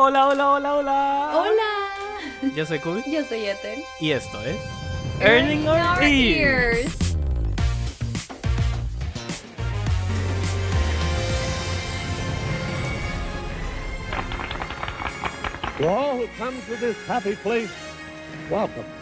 Hola, hola, hola, hola. Hola. Yo soy Kubi. Yo soy Ethel. Y esto es Earning Our Ears. To all who come to this happy place, welcome.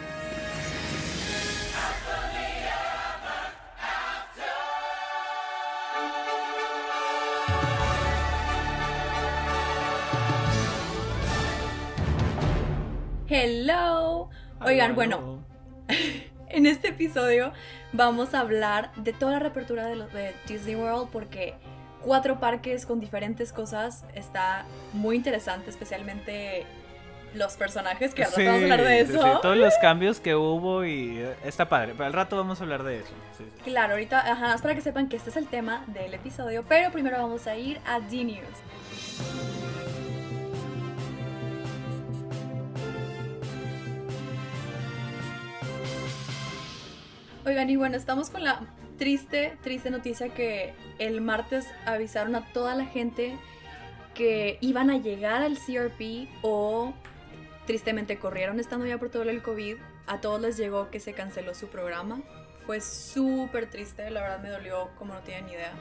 Hello. Oigan, bueno, en este episodio vamos a hablar de toda la reapertura de, los, de Disney World porque cuatro parques con diferentes cosas está muy interesante, especialmente los personajes que ahora Sí, vamos a hablar de eso. sí, todos los cambios que hubo y está padre. Pero al rato vamos a hablar de eso. Sí. Claro, ahorita, ajá, es para que sepan que este es el tema del episodio, pero primero vamos a ir a D-News. Oigan, y bueno, estamos con la triste, triste noticia que el martes avisaron a toda la gente que iban a llegar al CRP o tristemente corrieron estando ya por todo el COVID. A todos les llegó que se canceló su programa. Fue súper triste, la verdad me dolió como no tienen ni idea.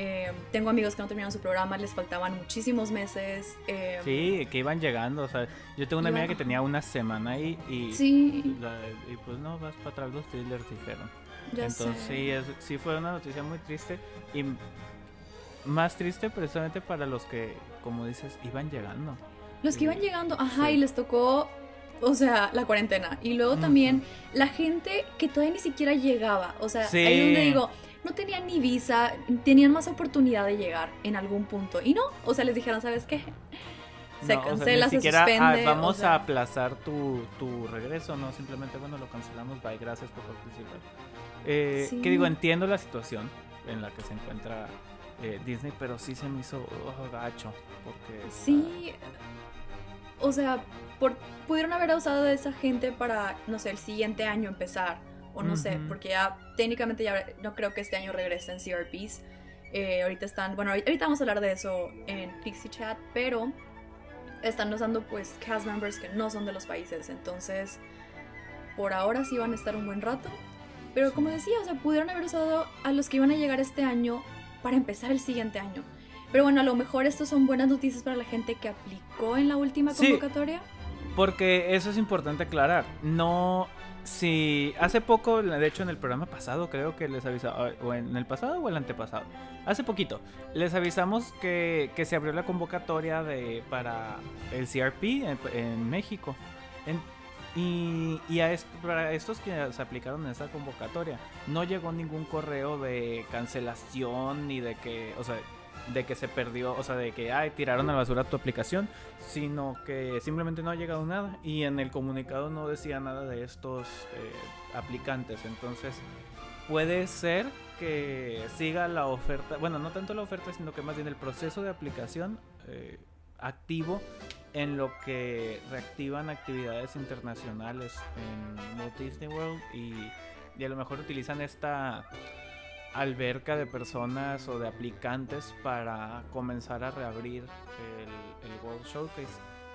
Eh, tengo amigos que no terminaron su programa, les faltaban muchísimos meses. eh, Sí, que iban llegando. O sea, yo tengo una amiga que tenía una semana ahí y, Sí, la- y pues no, vas para atrás los Steelers dijeron. ya Entonces sé. sí, es- sí fue una noticia muy triste y más triste precisamente para los que, como dices, iban llegando. Los que iban llegando, ajá, Sí. y les tocó, o sea, la cuarentena. Y luego Ujú. también la gente que todavía ni siquiera llegaba. O sea, Sí. ahí donde digo, no tenían ni visa, tenían más oportunidad de llegar en algún punto. Y no, o sea, les dijeron, ¿sabes qué? Se No, o sea, ni cancela, se siquiera, ah, suspende. vamos o sea, a aplazar tu, tu regreso, no, simplemente, bueno, lo cancelamos, bye, gracias por participar. Eh, Sí. Que digo, entiendo la situación en la que se encuentra eh, Disney, pero sí se me hizo oh, gacho, porque... Sí, o sea, por, pudieron haber usado de esa gente para, no sé, el siguiente año empezar. O no sé, porque ya técnicamente ya no creo que este año regresen CRPs. Eh, ahorita están, bueno, ahorita vamos a hablar de eso en Pixie Chat, pero están usando pues cast members que no son de los países. Entonces, por ahora sí van a estar un buen rato. Pero como decía, o sea, pudieron haber usado a los que iban a llegar este año para empezar el siguiente año. Pero bueno, a lo mejor estos son buenas noticias para la gente que aplicó en la última Sí. convocatoria. Porque eso es importante aclarar. No, si hace poco, de hecho en el programa pasado creo que les avisaba, o en el pasado o el antepasado, hace poquito, les avisamos que, que se abrió la convocatoria de para el CRP en, México. Y y a para estos que se aplicaron en esa convocatoria, no llegó ningún correo de cancelación ni de que, o sea, de que se perdió, o sea, de que ay, tiraron a la basura tu aplicación, sino que simplemente no ha llegado nada y en el comunicado no decía nada de estos eh, aplicantes. Entonces, puede ser que siga la oferta, bueno, no tanto la oferta, sino que más bien el proceso de aplicación eh, activo en lo que reactivan actividades internacionales en Walt Disney World y, y a lo mejor utilizan esta alberca de personas o de aplicantes para comenzar a reabrir el, el World Showcase.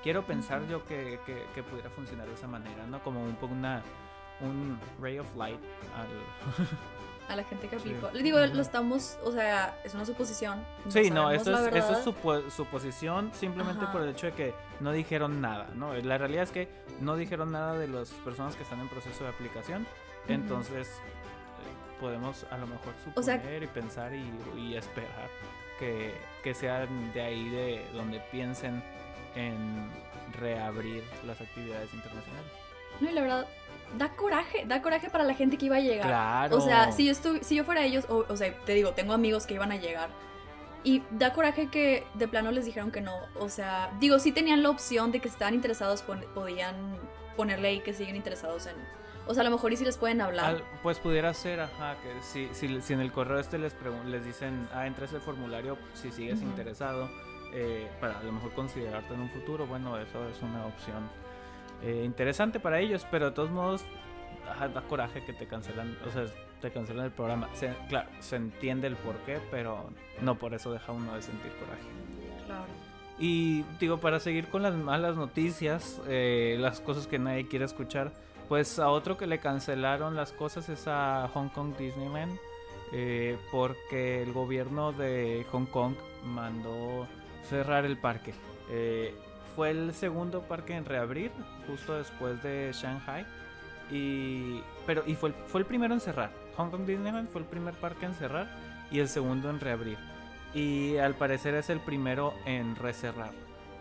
Quiero pensar yo que, que- que pudiera funcionar de esa manera, ¿no? Como un poco una un ray of light al, A la gente que Sí. aplicó. Le digo, lo estamos, o sea, es una suposición. Sí, no, la es, verdad. es supo- suposición simplemente Ajá. por el hecho de que no dijeron nada, ¿no? La realidad es que no dijeron nada de las personas que están en proceso de aplicación, entonces podemos a lo mejor suponer O sea- y pensar y, y esperar que, que sean de ahí de donde piensen en reabrir las actividades internacionales. No, y la verdad, da coraje, da coraje para la gente que iba a llegar. Claro. O sea, si yo, si yo fuera ellos, o, o sea, te digo, tengo amigos que iban a llegar. Y da coraje que de plano les dijeron que no. O sea, digo, sí tenían la opción de que estaban interesados, pon- podían ponerle ahí que siguen interesados en. O sea, a lo mejor y si les pueden hablar. Al- pues pudiera ser, ajá, que si, si, si en el correo este les, les dicen, ah, entra ese formulario si sigues interesado, eh, para a lo mejor considerarte en un futuro, bueno, eso es una opción eh, interesante para ellos, pero de todos modos, ajá, da coraje que te cancelan, o sea, te cancelan el programa. Se- claro, se entiende el por qué, pero no por eso deja uno de sentir coraje. Claro. Y digo, para seguir con las malas noticias, eh, las cosas que nadie quiere escuchar, pues a otro que le cancelaron las cosas es a Hong Kong Disneyland, eh, porque el gobierno de Hong Kong mandó cerrar el parque. Eh, fue el segundo parque en reabrir, justo después de Shanghai. Y, pero, y fue, el, fue el primero en cerrar. Hong Kong Disneyland fue el primer parque en cerrar y el segundo en reabrir. Y al parecer es el primero en recerrar.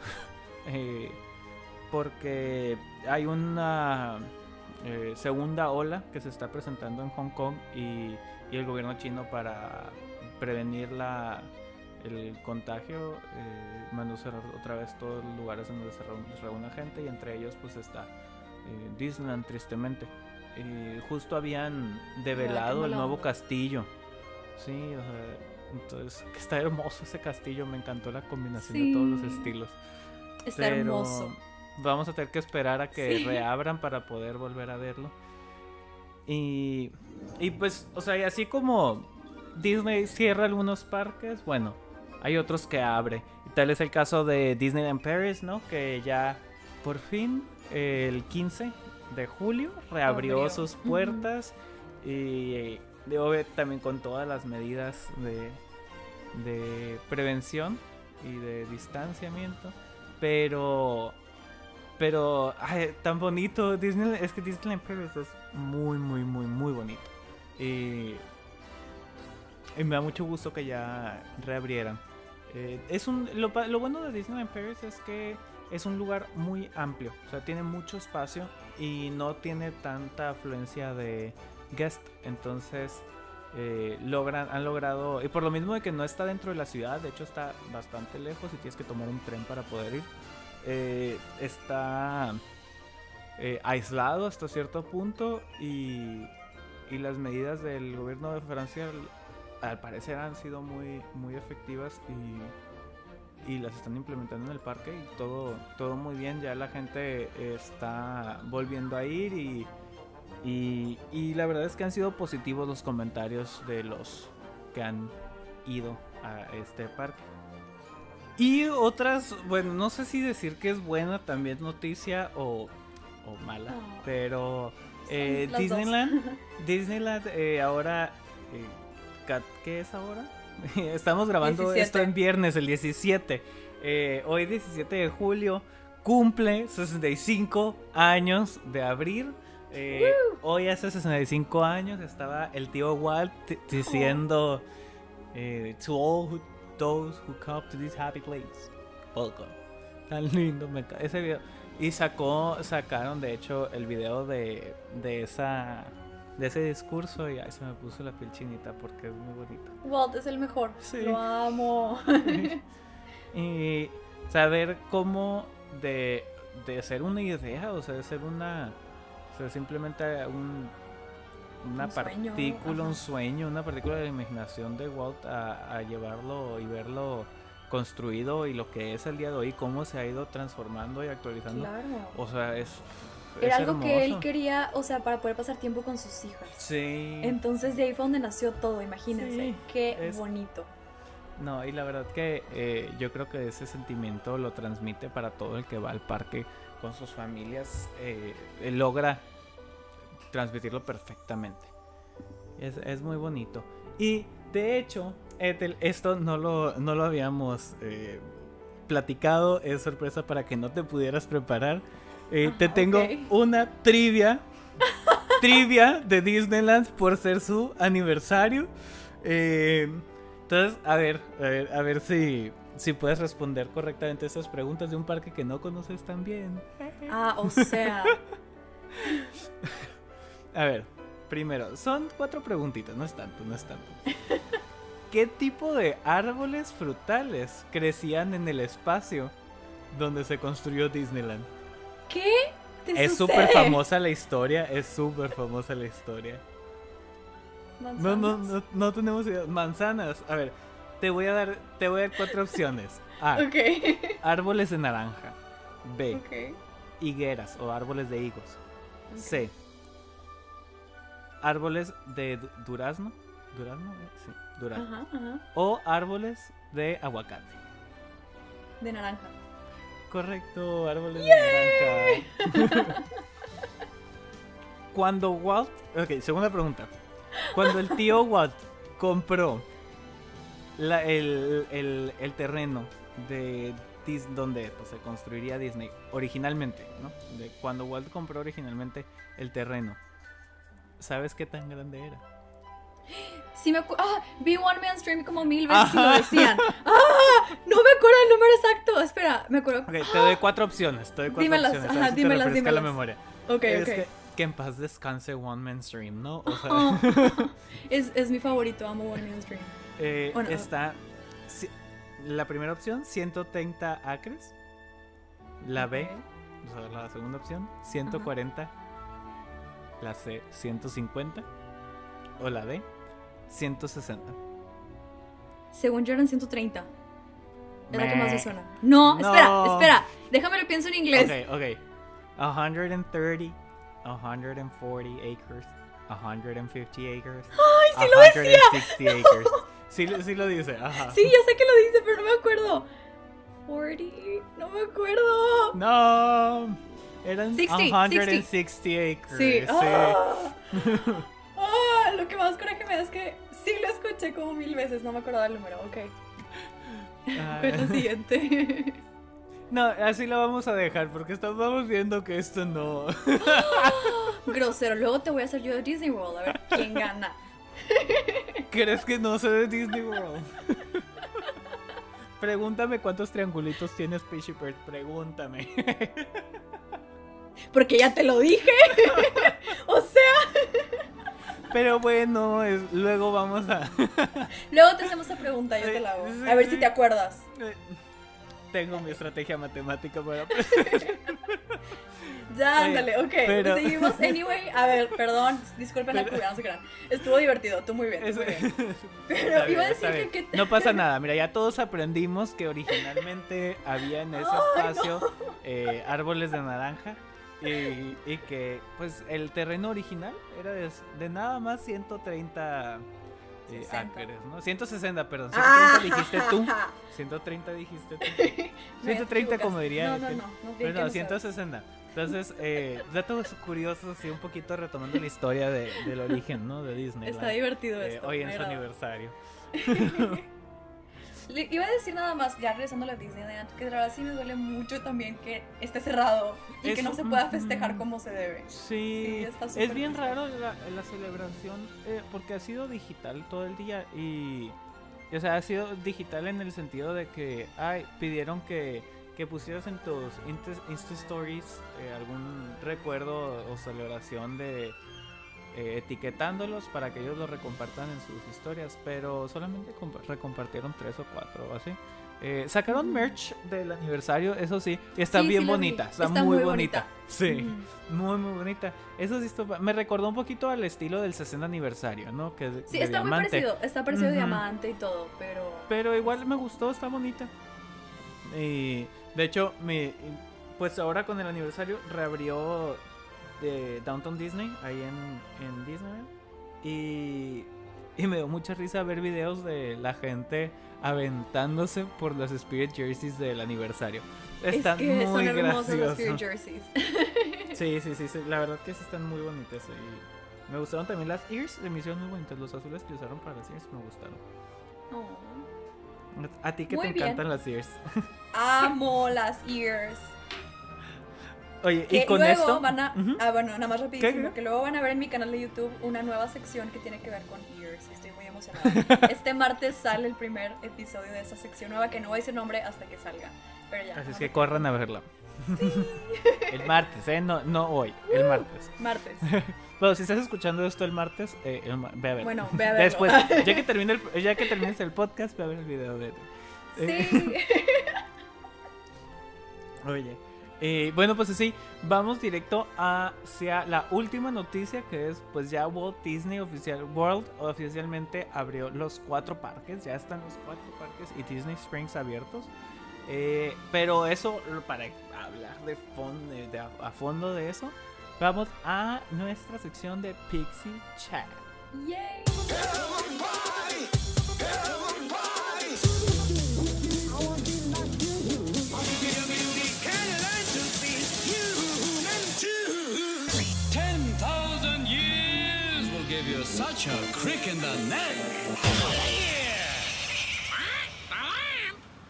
eh, porque hay una eh, segunda ola que se está presentando en Hong Kong y, y el gobierno chino para prevenir la, el contagio eh, mandó cerrar otra vez todos los lugares en donde se reúne, gente y entre ellos pues está eh, Disneyland tristemente. Eh, justo habían develado el nuevo castillo. Sí, o sea, entonces está hermoso ese castillo, me encantó la combinación de todos los estilos. Está Pero hermoso. Vamos a tener que esperar a que Sí. reabran para poder volver a verlo. Y, y pues, o sea, y así como Disney cierra algunos parques, bueno, hay otros que abre. Y tal es el caso de Disneyland Paris, ¿no? Que ya por fin el 15 de julio reabrió Abrió. sus puertas y de obvio, también con todas las medidas de, de prevención y de distanciamiento. Pero pero tan bonito. Disney es que Disneyland Paris es muy muy muy muy bonito. Y, y me da mucho gusto que ya reabrieran. Eh, es un lo bueno de Disneyland Paris es que es un lugar muy amplio. O sea tiene mucho espacio y no tiene tanta afluencia de guest entonces eh, logran han logrado y por lo mismo de que no está dentro de la ciudad de hecho está bastante lejos y tienes que tomar un tren para poder ir eh, está eh, aislado hasta cierto punto y, y las medidas del gobierno de Francia al- parecer han sido muy, muy efectivas y, y las están implementando en el parque y todo, todo muy bien. Ya la gente está volviendo a ir y, y la verdad es que han sido positivos los comentarios de los que han ido a este parque. Y otras, bueno, no sé si decir que es buena también noticia o, o mala, pero eh, dos. Disneyland, Disneyland eh, ahora, eh, ¿qué es ahora? Estamos grabando 17. esto en viernes, el 17. Eh, hoy 17 de julio cumple 65 años de abrir. Eh, hoy hace 65 años estaba el tío Walt diciendo eh, to all who- those who come to this happy place, welcome. Tan lindo, me encanta ese video. Y sacó, sacaron de hecho el video de, de esa de ese discurso y ay, se me puso la piel chinita porque es muy bonito. Walt es el mejor. Sí. Lo amo. y saber cómo de, de ser una idea, o sea, de ser una, o sea, simplemente un, una Un sueño, partícula, un ajá. sueño, una partícula de la imaginación de Walt a, a llevarlo y verlo construido y lo que es el día de hoy, cómo se ha ido transformando y actualizando. Claro. O sea, es, Era es algo que él quería, o sea, para poder pasar tiempo con sus hijas. Sí. Entonces de ahí fue donde nació todo, imagínense. Sí, Qué es- bonito. No, y la verdad que eh, yo creo que ese sentimiento lo transmite para todo el que va al parque con sus familias. eh, logra transmitirlo perfectamente. Es, es muy bonito. Y de hecho, Ethel, esto no lo, no lo habíamos eh, platicado. Es sorpresa para que no te pudieras preparar. Eh, te tengo ok. una trivia. trivia de Disneyland por ser su aniversario. Eh, entonces, a ver, a ver, a ver si, si puedes responder correctamente estas preguntas de un parque que no conoces tan bien. Ah, o sea, A ver, primero, son cuatro preguntitas, no es tanto, no es tanto. ¿Qué tipo de árboles frutales crecían en el espacio donde se construyó Disneyland? ¿qué te Es súper famosa la historia, es súper famosa la historia. No, no, no, no tenemos idea. Manzanas. A ver, te voy a dar, te voy a dar cuatro opciones. A. Ok. Árboles de naranja. B. Ok. Higueras o árboles de higos. C. Árboles de du- durazno. ¿Durazno? Sí, durazno. Ajá, ajá. O árboles de aguacate. de naranja. Correcto, árboles de naranja. Cuando Walt. Ok, segunda pregunta. Cuando el tío Walt compró la- el, el- el terreno de Dis- donde pues, se construiría Disney originalmente, ¿no? De cuando Walt compró originalmente el terreno. ¿Sabes qué tan grande era? Sí me acu- Ah, vi One Man Stream como mil veces y lo Ajá. decían. ¡Ah! No me acuerdo el número exacto. Espera, me acuerdo. Ok, te doy cuatro opciones. Te doy cuatro Dímelas, opciones. a ajá, ver si te dímelas, la dímelas. memoria. Ok, es ok. que, que en paz descanse One Man Stream, ¿no? O sea, Oh. es, es mi favorito, amo One Man Stream. eh, Bueno. está. La primera opción, 130 acres. La B, o sea, la segunda opción, 140. La C, 150. O la D, 160. Según yo eran 130. Es la que más me suena. No, espera, No. espera. Déjame lo pienso en inglés. Ok, ok. 130, 140 acres, 150 acres. ¡Ay, sí lo decía! 160 acres. Sí, lo- sí lo dice, ajá. Sí, yo sé que lo dice, pero no me acuerdo. 40, no me acuerdo. No, eran 60, 160 acres. Sí. sí. Ah, lo que más coraje me da es que sí lo escuché como mil veces, no me acordaba el número. Ok. Ah. ¿Cuál es la siguiente? No, así lo vamos a dejar porque estamos viendo que esto no. Grosero. Luego te voy a hacer yo de Disney World, a ver quién gana. ¿Crees que no sé de Disney World? Pregúntame cuántos triangulitos tiene Spaceship Earth. Pregúntame. Porque ya te lo dije. o sea, Pero bueno, es- luego vamos a. luego te hacemos esa pregunta, yo te la hago. A ver si te acuerdas. Tengo mi estrategia matemática para. Ya, ándale, ok. pero- Seguimos. Anyway, a ver, perdón. Disculpen la cubana, no se crean. Estuvo divertido, tú muy bien. tú muy bien. Pero iba a decir que- que- No pasa nada, mira, ya todos aprendimos que originalmente había en ese espacio eh, árboles de naranja y, y que pues el terreno original era de, de nada más 130 eh, 60. acres, ¿no? 160, perdón, Ah. 130 dijiste tú. 130 dijiste tú. Me 130 como diría. No, no, no. no Pero no, no sabes. 160. Entonces, eh, datos curiosos y un poquito retomando la historia de- del origen, ¿no? De Disney. Está divertido Eh, esto. hoy en su agrada. aniversario. Le iba a decir nada más, ya regresando a la Disneyland, que de verdad sí me duele mucho también que esté cerrado y que no se pueda festejar como se debe. Sí, Sí, está es bien triste. raro la, la celebración eh, porque ha sido digital todo el día y, o sea, ha sido digital en el sentido de que, ay, pidieron que, que pusieras en tus Insta, Insta Stories eh, algún recuerdo o celebración de eh, etiquetándolos para que ellos lo recompartan en sus historias, pero solamente compa- recompartieron tres o cuatro o así. Eh, sacaron Mm. merch del aniversario, eso sí, y está Sí, bien sí bonita, está, Está muy, muy bonita. bonita. Sí. Ujú. Muy, muy bonita. Eso sí, esto- me recordó un poquito al estilo del 60 aniversario, ¿no? Que Sí, está muy parecido, está parecido a Ujú. diamante y todo, pero... Pero igual me gustó, está bonita. Y de hecho, me, pues ahora con el aniversario reabrió de Downtown Disney, ahí en, en Disneyland. Y, y me dio mucha risa ver videos de la gente aventándose por las Spirit Jerseys del aniversario. Están es que muy son hermosos los graciosos. Spirit jerseys. Sí, sí, sí, sí, la verdad que sí están muy bonitas. Y me gustaron también las ears, se me hicieron muy bonitas. Los azules que usaron para las ears me gustaron. Oh. A ti que Muy te bien. encantan las ears. Amo las ears. Oye, Que y con luego esto. van a... Ah, bueno, nada más rapidísimo. qué? Que luego van a ver en mi canal de YouTube una nueva sección que tiene que ver con ears. Estoy muy emocionada. este martes sale el primer episodio de esa sección nueva que no voy a decir nombre hasta que salga. Pero ya. Así es que corran a verla. el martes, ¿eh? No, no hoy, el martes. Martes. Bueno, si estás escuchando esto el martes, eh, el ma- ve a verlo. Bueno, ve a verlo. Después, ya que, termine el- ya que termines el podcast, ve a ver el video de. eh, Sí. Oye. Eh, bueno, pues así, vamos directo hacia la última noticia que es, pues ya Walt Disney oficial, World oficialmente abrió los cuatro parques, ya están los cuatro parques y Disney Springs abiertos. Eh, pero eso, para hablar de fondo, de a, a fondo de eso, vamos a nuestra sección de Pixie Chat. Yay. Such a crick in the neck.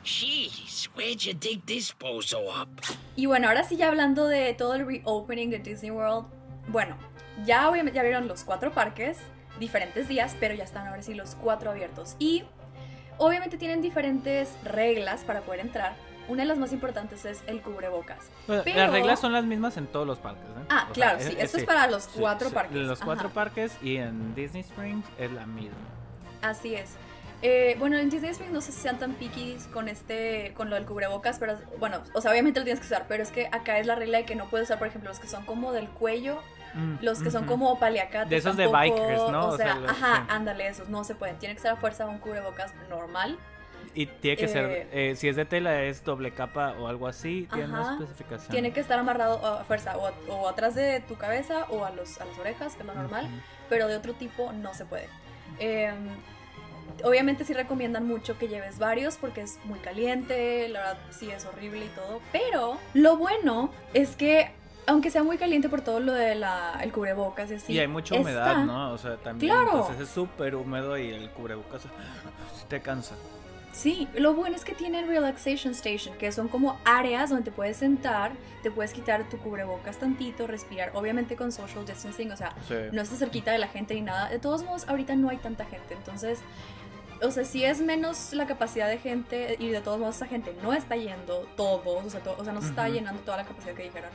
Jeez, where'd you dig this bozo up? Y bueno, ahora sí ya hablando de todo el reopening de Disney World. Bueno, ya obviamente ya vieron los cuatro parques, diferentes días, pero ya están ahora sí los cuatro abiertos. Y obviamente tienen diferentes reglas para poder entrar. Una de las más importantes es el cubrebocas. Bueno, Pero- Las reglas son las mismas en todos los parques. ¿eh? Ah, O claro, sea, sí. Esto es para los cuatro sí, parques. Los cuatro Ajá. parques y en Disney Springs es la misma. Así es. Eh, bueno, en Disney Springs no sé si sean tan picky con este, con lo del cubrebocas, pero bueno, o sea, obviamente lo tienes que usar, pero es que acá es la regla de que no puedes usar, por ejemplo, los que son como del cuello, Mm, los que son como paliacates. De esos de bikers, ¿no? O O sea, sea, los- ajá, sí. ándale, esos no se pueden. Tiene que ser a fuerza un cubrebocas normal. Y tiene que Eh, ser, eh, si es de tela, es doble capa o algo así. Tiene una Ajá. especificación. Tiene que estar amarrado a fuerza o, a- o atrás de tu cabeza o a, los, a las orejas, que es lo normal. Ujú. pero de otro tipo no se puede. Eh, obviamente sí recomiendan mucho que lleves varios porque es muy caliente, la verdad sí es horrible y todo, pero lo bueno es que aunque sea muy caliente por todo lo del el cubrebocas y así, y hay mucha humedad, está- ¿no? O sea, también. Claro. Entonces es súper húmedo y el cubrebocas te cansa. Sí, lo bueno es que tiene el Relaxation Station, que son como áreas donde te puedes sentar, te puedes quitar tu cubrebocas tantito, respirar, obviamente con social distancing, o sea, Sí. no estás cerquita de la gente ni nada. De todos modos, ahorita no hay tanta gente, entonces, o sea, si es menos la capacidad de gente y de todos modos esa gente no está yendo todos, o sea, to- o sea no se está llenando toda la capacidad que dijeron.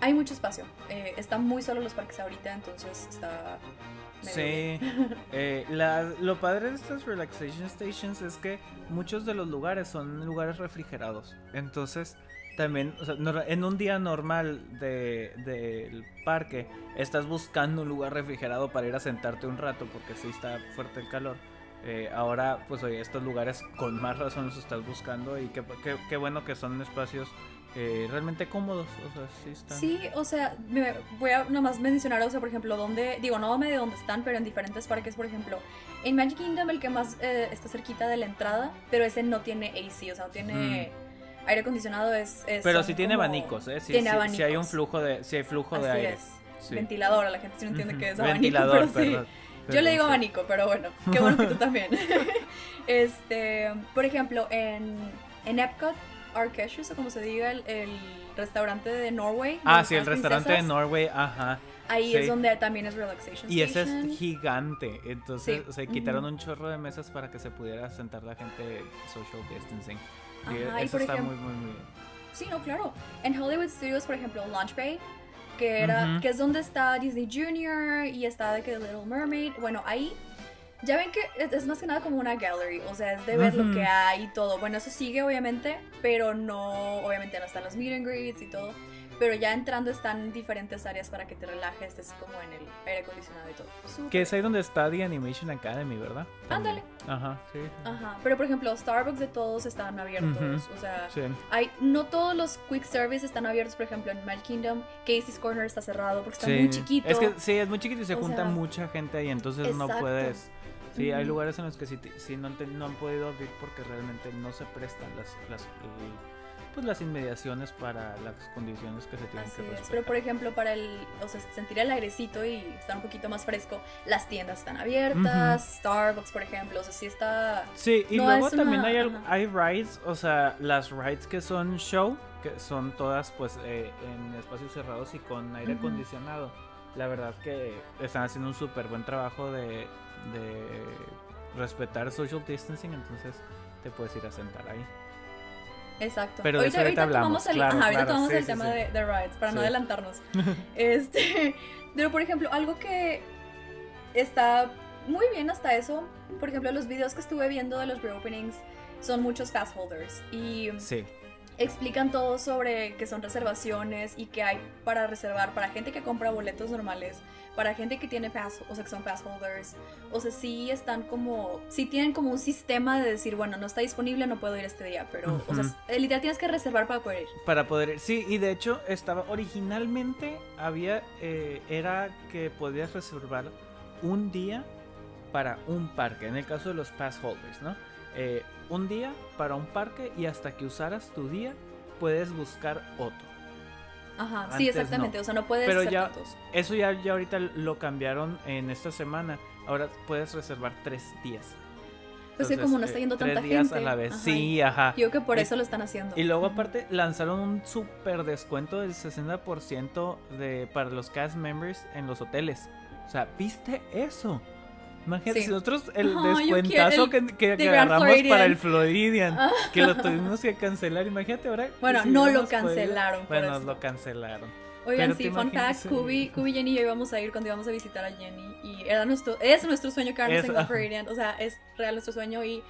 Hay mucho espacio, eh, están muy solos los parques ahorita, entonces está... Sí, eh, la- lo padre de estas relaxation stations es que muchos de los lugares son lugares refrigerados. Entonces, también, o sea, en un día normal de- del parque, estás buscando un lugar refrigerado para ir a sentarte un rato porque sí está fuerte el calor. Eh, ahora, pues oye, estos lugares con más razón los estás buscando y qué, qué- qué bueno que son espacios eh, realmente cómodos. O sea, sí están. Sí, o sea, me- voy a nomás mencionar, o sea, por ejemplo, donde, digo, no de dónde están, pero en diferentes parques, por ejemplo, en Magic Kingdom el que más eh, está cerquita de la entrada, pero ese no tiene AC, o sea, no tiene aire acondicionado, es... es-. Pero sí tiene abanicos, ¿eh? Sí, tiene sí- sí abanicos. hay un flujo de, sí hay flujo de aire. es. Sí. Ventilador, a la gente sí no entiende que es abanico, Ventilador, pero sí. perdón, Yo le digo sí. abanico, pero bueno, qué bueno que tú también. este, por ejemplo, en, en Epcot Arcasius, o como se diga, el, el restaurante de Norway. Ah, sí, el restaurante de Norway, ajá. Ahí sí. es donde también es Relaxation Y ese es gigante. Entonces, Sí, o sea, quitaron ujú. un chorro de mesas para que se pudiera sentar la gente social distancing. Y Ajá, y eso por está ejemplo- muy, muy, muy bien. Sí, no, claro. En Hollywood Studios, por ejemplo, Launch Bay, que, era, Ujú. que es donde está Disney Junior y está de que Little Mermaid. Bueno, ahí ya ven que es, más que nada como una gallery, o sea, es de ver lo Ujú. que hay y todo. Bueno, eso sigue obviamente, pero no, obviamente no están los meet and greets y todo. Pero ya entrando están diferentes áreas para que te relajes, estés como en el aire acondicionado y todo. Súper. Que es ahí donde está The Animation Academy, ¿verdad? También. Ajá, sí. Ajá, pero por ejemplo, Starbucks de todos están abiertos, Ujú. o sea, Sí. Hay, no todos los quick service están abiertos, por ejemplo, en Magic Kingdom, Casey's Corner está cerrado porque está Sí. muy chiquito. Es que sí, es muy chiquito y se O junta sea, mucha gente ahí, entonces no exacto. puedes. Sí, hay lugares en los que sí, sí no, te- no han podido abrir porque realmente no se prestan las, las, el- pues las inmediaciones para las condiciones que se tienen Así que es, respetar. pero por ejemplo, para el, o sea, sentir el airecito y estar un poquito más fresco, las tiendas están abiertas, Starbucks, por ejemplo, o sea, sí está... Sí, y No luego es también una- hay, ajá. hay rides, o sea, las rides que son show, que son todas pues eh, en espacios cerrados y con aire Ujú. acondicionado. La verdad que están haciendo un súper buen trabajo de, de respetar social distancing, entonces te puedes ir a sentar ahí. Exacto. Pero de eso ahorita hablamos, tomamos el, claro, ajá, ahorita claro, tomamos sí, el sí, tema sí. De, de rides, para no adelantarnos. este, pero por ejemplo, algo que está muy bien hasta eso, por ejemplo, los videos que estuve viendo de los reopenings son muchos pass holders y Sí, explican todo sobre que son reservaciones y que hay para reservar para gente que compra boletos normales, para gente que tiene pass, o sea, que son pass holders. O sea, sí están como, sí tienen como un sistema de decir, bueno, no está disponible, no puedo ir este día, pero, o sea, es- literal tienes que reservar para poder ir. para poder ir. Sí, y de hecho estaba originalmente había eh, era que podías reservar un día para un parque. En el caso de los pass holders, ¿no? Eh, un día para un parque y hasta que usaras tu día puedes buscar otro. Ajá, Antes sí, exactamente. no. O sea, no puedes Pero ser ya- tantos. Eso ya, ya ahorita lo cambiaron en esta semana. Ahora puedes reservar tres días. Pues que como no está eh, yendo tres tanta días gente. a la vez. ajá, Sí, ajá. Yo creo que por Y- eso lo están haciendo. Y luego aparte lanzaron un super descuento del 60% de, para los cast members en los hoteles. O sea, ¿viste eso? Imagínate, Sí. si nosotros el descuentazo quiero que, que- agarramos Floridian. para el Floridian, Ah. que lo tuvimos que cancelar, imagínate ahora. Bueno, si no lo cancelaron Bueno, eso. lo cancelaron. Oigan, pero sí, fun fact. Kubi, Kubi, Jenny y yo íbamos a ir cuando íbamos a visitar a Jenny y era nuestro, es nuestro sueño quedarnos en ajá. Floridian, o sea, es real nuestro sueño y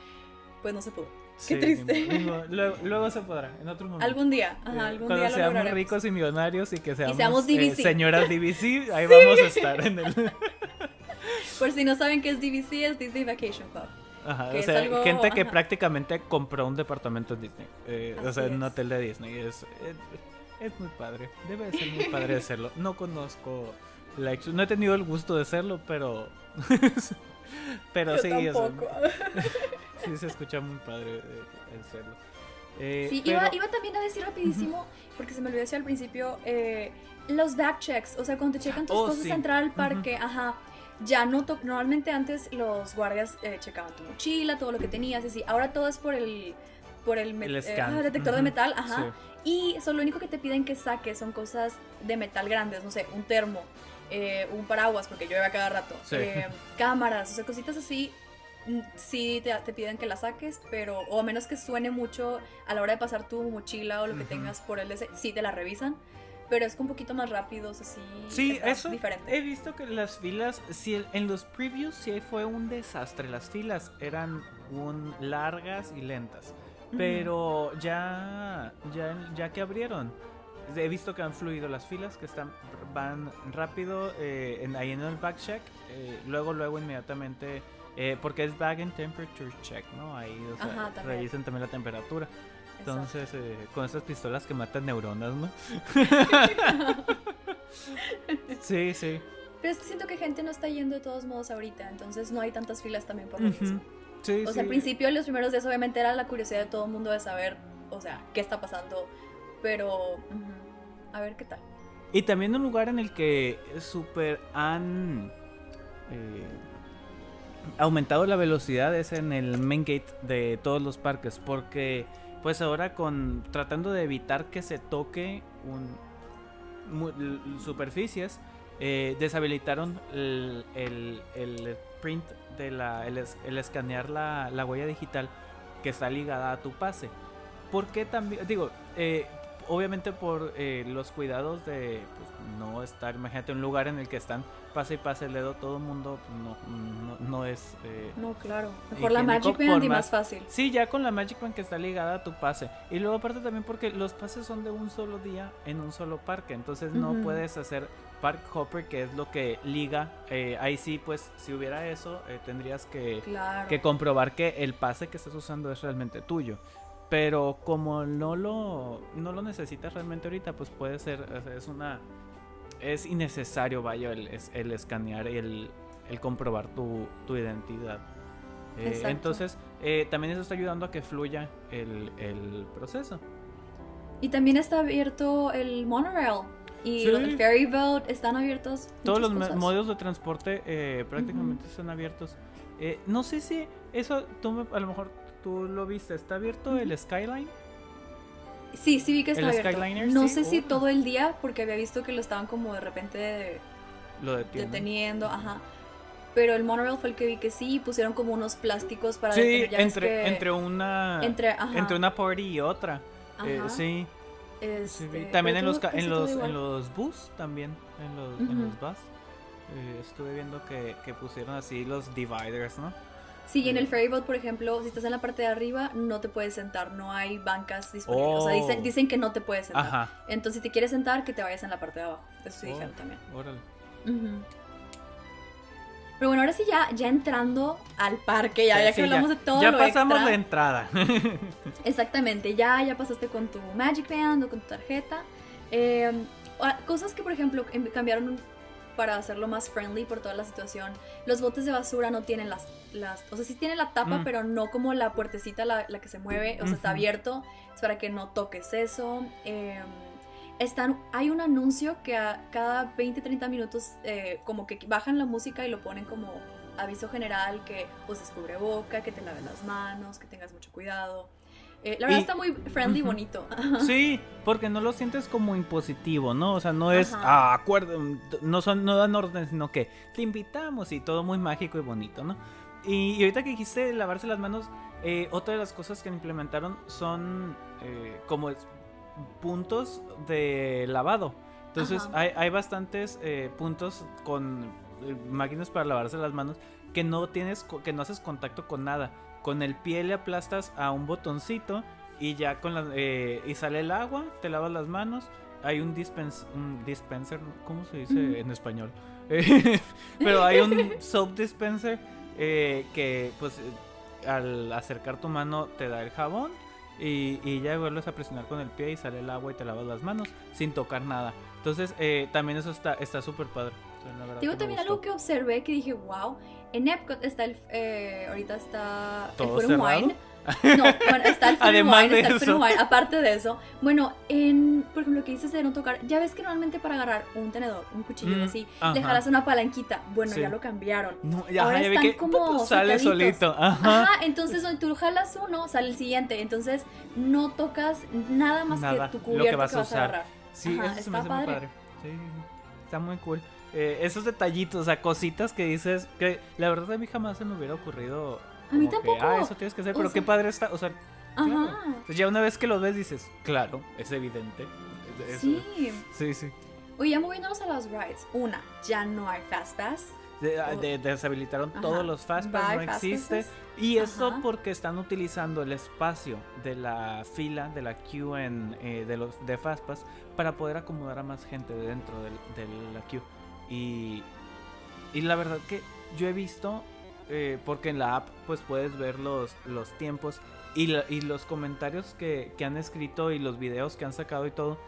pues no se pudo. Sí, triste. Luego, luego se podrá, en otro momento. Algún día, Eh, ajá, algún Cuando día lo seamos lograremos. ricos y millonarios y que seamos, seamos eh, señoras DVC, ahí vamos a estar en el... Por si no saben qué es DVC, es Disney Vacation Club. Ajá, o sea, algo- gente que ajá. prácticamente compró un departamento en Disney. eh, o sea, en un hotel de Disney. Es, es, es muy padre. Debe de ser muy padre hacerlo. No conozco la ex- No he tenido el gusto de hacerlo, pero. pero Yo sí, o sea, tampoco. sí se escucha muy padre eh, hacerlo. Eh, Sí, pero- iba, iba también a decir rapidísimo, porque se me olvidó decir al principio, eh, los backchecks, o sea, cuando te checan tus Oh, cosas sí. a entrar al parque, ajá, ya no, to- normalmente antes los guardias eh, checaban tu mochila, todo lo que tenías, así, ahora todo es por el, por el, eh, detector de metal, ajá, Sí. y eso lo único que te piden que saques son cosas de metal grandes, no sé, un termo, eh, un paraguas, porque llueve a cada rato, Sí. eh, cámaras, o sea, cositas así. mm, Sí, te, te piden que las saques, pero, o a menos que suene mucho a la hora de pasar tu mochila o lo que tengas por el DC, sí te la revisan, pero es un poquito más rápido, o sea, sí. Eso diferente. he visto que las filas, el- en los previews sí fue un desastre. Las filas eran un, largas y lentas. Ujú. Pero ya, ya, ya que abrieron, he visto que han fluido las filas, que están van rápido eh, en, ahí en el back check, eh, luego, luego inmediatamente, eh, porque es bag and temperature check, ¿no? Ahí, o sea, Ajá, también. revisan también la temperatura. Entonces, eh, con esas pistolas que matan neuronas, ¿no? sí, sí. Pero es que siento que gente no está yendo de todos modos ahorita, entonces no hay tantas filas también por lo Ujú. mismo. Sí, O sí. sea, al principio, los primeros días, obviamente era la curiosidad de todo el mundo de saber, o sea, qué está pasando, pero a ver qué tal. Y también un lugar en el que super han eh, aumentado la velocidad es en el main gate de todos los parques. Porque pues ahora con tratando de evitar que se toque un, superficies, eh, deshabilitaron el, el, el print de la, el escanear la, la huella digital que está ligada a tu pase. ¿Por qué también? Digo, eh, obviamente por eh, los cuidados de pues, no estar, imagínate, un lugar en el que están pase y pase el dedo todo el mundo, pues, no, no, no es... eh, No, claro. Mejor la Magic Band y más fácil. Sí, ya con la Magic Band que está ligada a tu pase. Y luego aparte también porque los pases son de un solo día en un solo parque. Entonces no puedes hacer Park Hopper, que es lo que liga. Eh, ahí sí, pues si hubiera eso, eh, tendrías que, Claro. que comprobar que el pase que estás usando es realmente tuyo. Pero como no lo, no lo necesitas realmente ahorita, pues puede ser, es una... Es innecesario, vaya, el, es- el escanear y el, el comprobar tu, tu identidad. Eh, entonces, eh, también eso está ayudando a que fluya el, el proceso. Y también está abierto el monorail. Y Sí. el ferry boat están abiertos. Todos los cosas. modos de transporte eh, prácticamente están abiertos. Eh, no sé si eso, tú me- a lo mejor tú lo viste, ¿está abierto el Skyline? Sí, sí vi que está ¿El abierto. Skyliner, no sí? sé si todo el día, porque había visto que lo estaban como de repente Lo deteniendo, ajá. Pero el monorail fue el que vi que sí, y pusieron como unos plásticos para Sí, detener. ya entre, que- entre una entre, ajá, entre una party y otra. Eh, ajá, sí, sí este. También en los, en los en los bus también, en los, en Ujú. los bus. eh, estuve viendo que, que pusieron así los dividers, ¿no? Sí, y en el Mm. ferry boat, por ejemplo, si estás en la parte de arriba, no te puedes sentar, no hay bancas disponibles. O sea, dicen, Oh. dicen que no te puedes sentar. Ajá. Entonces, si te quieres sentar, que te vayas en la parte de abajo. Eso sí Oh, dijeron también. órale. Pero bueno, ahora sí ya, ya entrando al parque, ya, Sí, ya que sí, hablamos de todo ya lo pasamos extra. la entrada. Exactamente, ya, ya pasaste con tu Magic Band o con tu tarjeta. Eh, cosas que, por ejemplo, em- cambiaron para hacerlo más friendly por toda la situación. Los botes de basura no tienen las... las o sea, sí tienen la tapa, Mm. pero no como la puertecita, la, la que se mueve. O sea, está abierto. Es para que no toques eso. Eh, están, hay un anuncio que a cada 20-30 minutos eh, como que bajan la música y lo ponen como aviso general que pues descubre boca, que te laves las manos, que tengas mucho cuidado. Eh, la verdad Y- está muy friendly y Ujú. bonito. Sí, porque no lo sientes como impositivo, ¿no? O sea, no es, ah, acuerdo, no son, no dan órdenes, sino que te invitamos y todo muy mágico y bonito, ¿no? Y, y ahorita que dijiste lavarse las manos, eh, otra de las cosas que implementaron son eh, como puntos de lavado. Entonces hay, hay bastantes puntos con máquinas para lavarse las manos que no tienes, que no haces contacto con nada. Con el pie le aplastas a un botoncito y ya con la, eh, y sale el agua, te lavas las manos. Hay un, dispens, un dispenser, ¿cómo se dice Ujú. en español? Pero hay un soap dispenser eh, que pues eh, al acercar tu mano te da el jabón y, y ya vuelves a presionar con el pie y sale el agua y te lavas las manos sin tocar nada. Entonces eh, también eso está está súper padre. Verdad Digo también algo que observé que dije, wow, en Epcot está el, eh, ahorita está ¿Todo el cerrado? Wine. No, bueno, está el Además Wine, está el and Wine. Aparte de eso, bueno, en, por ejemplo, lo que dices de no tocar, ya ves que normalmente para agarrar un tenedor, un cuchillo Mm, así, ajá. le jalas una palanquita. Bueno, Sí. ya lo cambiaron. No, ya, Ahora ya vi están que como ¡pum! sale solito. Ajá. Ajá, entonces tú jalas uno, sale el siguiente. Entonces no tocas nada más Nada, que tu lo que cubierto que vas vas, a a usar. agarrar. Sí, Ajá, eso se me está hace muy padre. padre. Sí, sí, sí. Está muy cool. Eh, esos detallitos, o sea, cositas que dices que la verdad a mí jamás se me hubiera ocurrido. A mí como que, tampoco. ah, eso tienes que hacer, O pero qué padre está. O sea, claro. Entonces ya una vez que lo ves dices, claro, es evidente. Eso- Sí. Sí, sí. Oye, ya moviéndonos a las rides. Una, ya no hay Fast Pass. De- de- deshabilitaron Ajá. todos los Fastpass, Bye, no Fast existe. Passes. Y eso porque están utilizando el espacio de la fila, de la queue en, eh, de los de Fastpass para poder acomodar a más gente dentro del- de la queue. Y, y la verdad que yo he visto, eh, porque en la app pues puedes ver los, los tiempos y, la- y los comentarios que, que han escrito y los videos que han sacado y todo.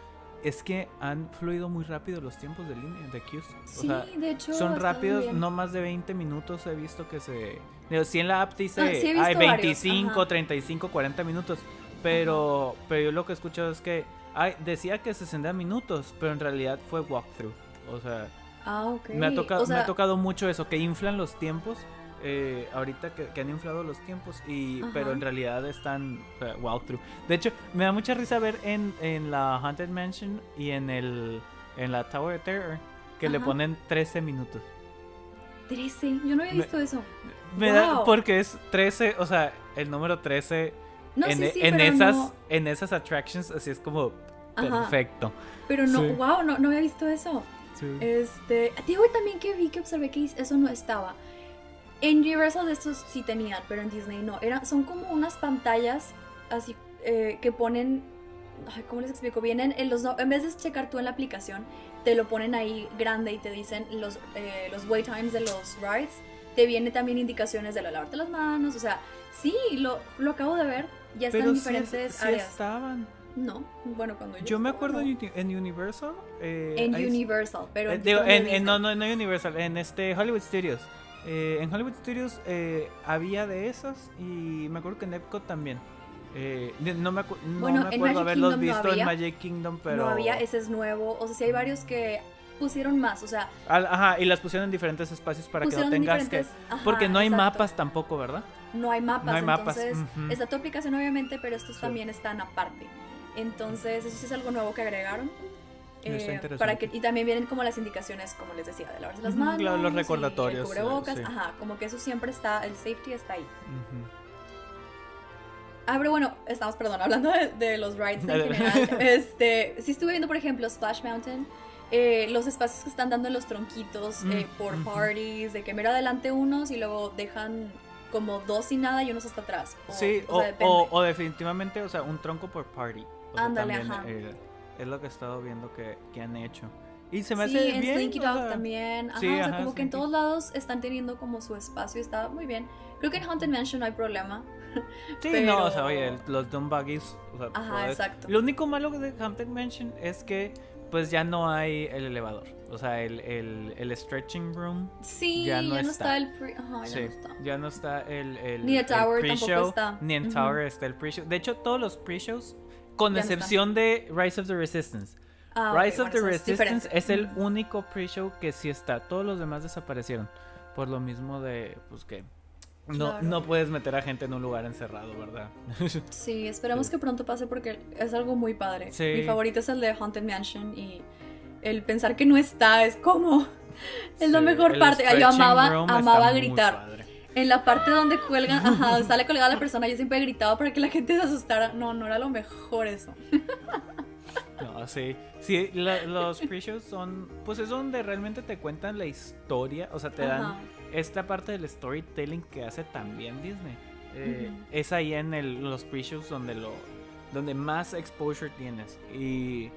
Es que han fluido muy rápido los tiempos de línea, de queues. O Sí, sea, de hecho. son rápidos, bien. no más de 20 minutos he visto que se... Digo, si en la app dice Ah, sí, hay varios, 25, ajá. 35, 40 minutos, pero, pero yo lo que he escuchado es que ay, decía que 60 minutos, pero en realidad fue walkthrough. O sea, Ah, ok. me, ha tocado, O sea, me ha tocado mucho eso, que inflan los tiempos. eh, ahorita que, que han inflado los tiempos y pero en realidad están sea, walkthrough de hecho me da mucha risa ver en, en la Haunted Mansion y en el en la Tower of Terror que le ponen 13 minutos 13. Yo no había Me- visto eso. Me da porque es 13, o sea, el número 13 No, en, sí, e- sí, en pero esas no- en esas attractions así es como Ajá. perfecto. Pero no, Sí. wow, no, no había visto eso. Sí. Este, digo también que vi que observé que eso no estaba. En Universal de estos sí tenían, pero en Disney no. Era, son como unas pantallas así eh, que ponen, ay, ¿cómo les explico? Vienen en los, en vez de checar tú en la aplicación, te lo ponen ahí grande y te dicen los, eh, los wait times de los rides. Te vienen también indicaciones de la lavarte las manos, o sea, sí, lo, lo acabo de ver. Ya están Pero en sí, diferentes sí áreas. estaban. No, bueno, cuando yo Yo me acuerdo no. en, Uni- en Universal. eh, En Universal, pero eh, en, digo, en, en- no, no, no Universal, en este Hollywood Studios. Eh, en Hollywood Studios eh, había de esas y me acuerdo que en Epcot también. Eh, no me, acu- no Bueno, me en acuerdo haberlos Kingdom visto en. Magic Kingdom, pero... No había, ese es nuevo. O sea, sí hay varios que pusieron más. O sea, Ajá, y las pusieron en diferentes espacios para que no en tengas que... ajá, Porque no hay exacto. mapas tampoco, ¿verdad? No hay mapas. No hay mapas, Entonces, ujú. está tu aplicación, obviamente, pero estos Sí. también están aparte. Entonces, eso sí es algo nuevo que agregaron. Eh, para que, y también vienen como las indicaciones, como les decía, de lavarse las manos. claro, los recordatorios, el cubrebocas, sí. ajá, como que eso siempre está, el safety está ahí. Ujú. Ah, pero bueno, estamos, perdón, hablando de, de los rides en general. Este, sí estuve viendo, por ejemplo, Splash Mountain, eh, los espacios que están dando en los tronquitos eh, Mm, por parties, de que mira adelante unos y luego dejan como dos y nada y unos hasta atrás. O- Sí, o o, sea, depende. o- o definitivamente, o sea, un tronco por party. O Ándale, ajá. eh, es lo que he estado viendo que, que han hecho. Y se me sí, hace en bien. Slinky o Dog sea, también. Ajá, sí, o sea, ajá, como que en Slinky. todos lados están teniendo como su espacio, está muy bien. Creo que en Haunted Mansion no hay problema. Sí, pero- no, o sea, oye, los Dumb Buggies. O sea, Ajá, puedes- exacto. Lo único malo de Haunted Mansion es que, pues ya no hay el elevador. O sea, el, el, el stretching room. Sí, Ya ya no está. está. el pre- Ajá, ya sí, no está. ya no está el, el, Ni el Tower tampoco está. Ni en. Tower está el pre-show. De hecho, todos los pre-shows, con Ya no excepción de Rise of the Resistance. Ah, Rise of bueno, the es Resistance es el único pre-show que sí está. Todos los demás desaparecieron. Por lo mismo de, pues que no, Claro. no puedes meter a gente en un lugar encerrado, ¿verdad? Sí, esperemos que pronto pase porque es algo muy padre. Sí. Mi favorito es el de Haunted Mansion y el pensar que no está es como... Es la mejor parte. Yo amaba, amaba gritar. En la parte donde cuelgan, ajá, donde sale colgada la persona, yo siempre gritaba para que la gente se asustara. No, no era lo mejor eso. No, sí. Sí, la- los pre-shows son. Pues es donde realmente te cuentan la historia. O sea, te dan Ajá. esta parte del storytelling que hace también Disney. Eh. Es ahí en el- los pre-shows donde lo. Donde más exposure tienes. Y.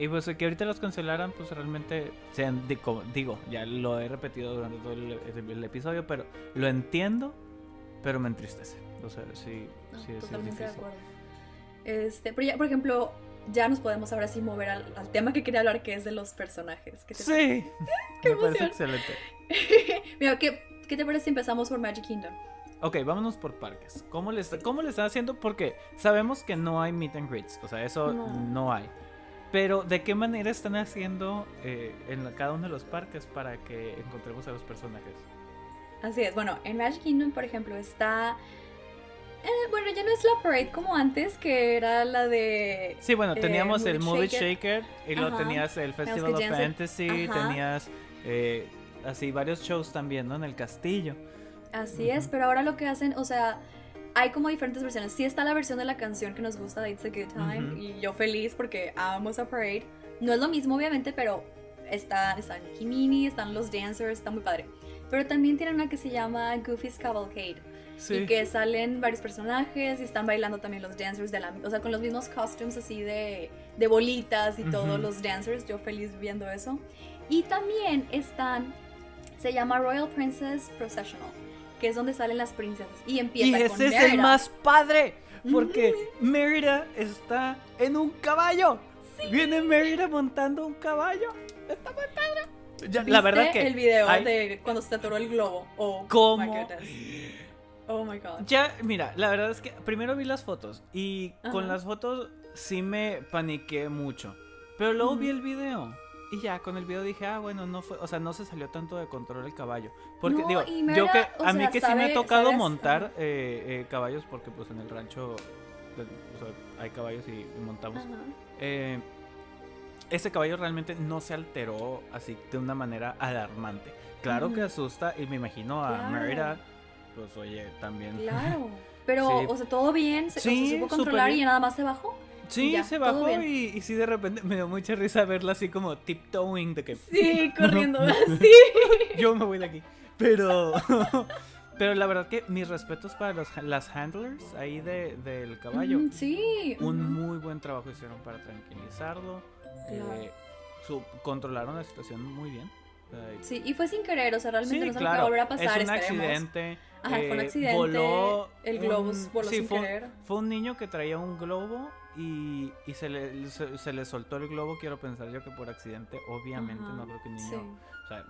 Y pues que ahorita los cancelaran, pues realmente. Sean, digo, ya lo he repetido durante todo el, el- el episodio, pero lo entiendo, pero me entristece. O sea, sí, No, sí, sí es totalmente de acuerdo. Este, pero ya, por ejemplo, ya nos podemos ahora sí mover al, al tema que quería hablar, que es de los personajes. ¿Qué te Sí, Qué me parece excelente. Mira, ¿qué, ¿qué te parece si empezamos por Magic Kingdom? Ok, vámonos por parques. ¿Cómo le, está- ¿Cómo le están haciendo? Porque sabemos que no hay meet and greets. O sea, eso no, No. hay. Pero, ¿de qué manera están haciendo eh, en cada uno de los parques para que encontremos a los personajes? Así es, bueno, en Magic Kingdom, por ejemplo, está... eh, bueno, ya no es la parade como antes, que era la de... Sí, bueno, Eh, teníamos el Movie Shaker. Shaker, y luego tenías el Festival of Fantasy, Ajá. tenías eh, así varios shows también, ¿no? En el castillo. Así es, pero ahora lo que hacen, o sea, hay como diferentes versiones. Sí está la versión de la canción que nos gusta de It's a Good Time y yo feliz porque amamos a Parade. No es lo mismo, obviamente, pero está, está Nicki Minnie, están los dancers, está muy padre. Pero también tienen una que se llama Goofy's Cavalcade Sí. y que salen varios personajes y están bailando también los dancers de la, o sea, con los mismos costumes así de, de bolitas y todos los dancers. Yo feliz viendo eso. Y también están, se llama Royal Princess Processional, que es donde salen las princesas y Y empieza con ese es el más padre. Porque Merida está en un caballo. Viene Merida montando un caballo. Está muy padre. Ya, la ¿Viste verdad que. el video hay- de cuando se atoró el globo. Oh ¿Cómo? my. Oh my god. Ya, mira, la verdad es que primero vi las fotos. Y con Ajá. las fotos sí me paniqué mucho. Pero luego vi el video. Y ya, con el video dije, ah, bueno, no fue, o sea, no se salió tanto de control el caballo. Porque, No, digo, yo que, a mí sea, que sí me ha tocado sabes, montar eh, eh, caballos, porque pues en el rancho, pues, o sea, hay caballos y, y montamos. Eh, ese caballo realmente no se alteró así de una manera alarmante. Claro que asusta y me imagino a Claro. Merida, pues oye, también. Claro. Pero, Sí. o sea, todo bien, se, o sea, Sí, supo controlar y nada más se bajó. Sí, Ya, se bajó y, y sí de repente me dio mucha risa verla así como tiptoeing de que Sí, corriendo así. yo me voy de aquí. Pero pero la verdad que mis respetos para los, las handlers ahí de, del caballo. Mm, Sí. Un muy buen trabajo hicieron para tranquilizarlo. Claro. Eh, su- controlaron la situación muy bien. Ay, Sí, y fue sin querer, o sea, realmente Sí, no se claro. volver a pasar. es un esperemos. accidente. Ajá, fue un eh, accidente, voló el un- globus voló sí, sin fue, un- querer. fue un niño que traía un globo y, y se, le, se, se le soltó el globo. Quiero pensar yo que por accidente, obviamente, Ajá, no creo que un niño. sí. o sea,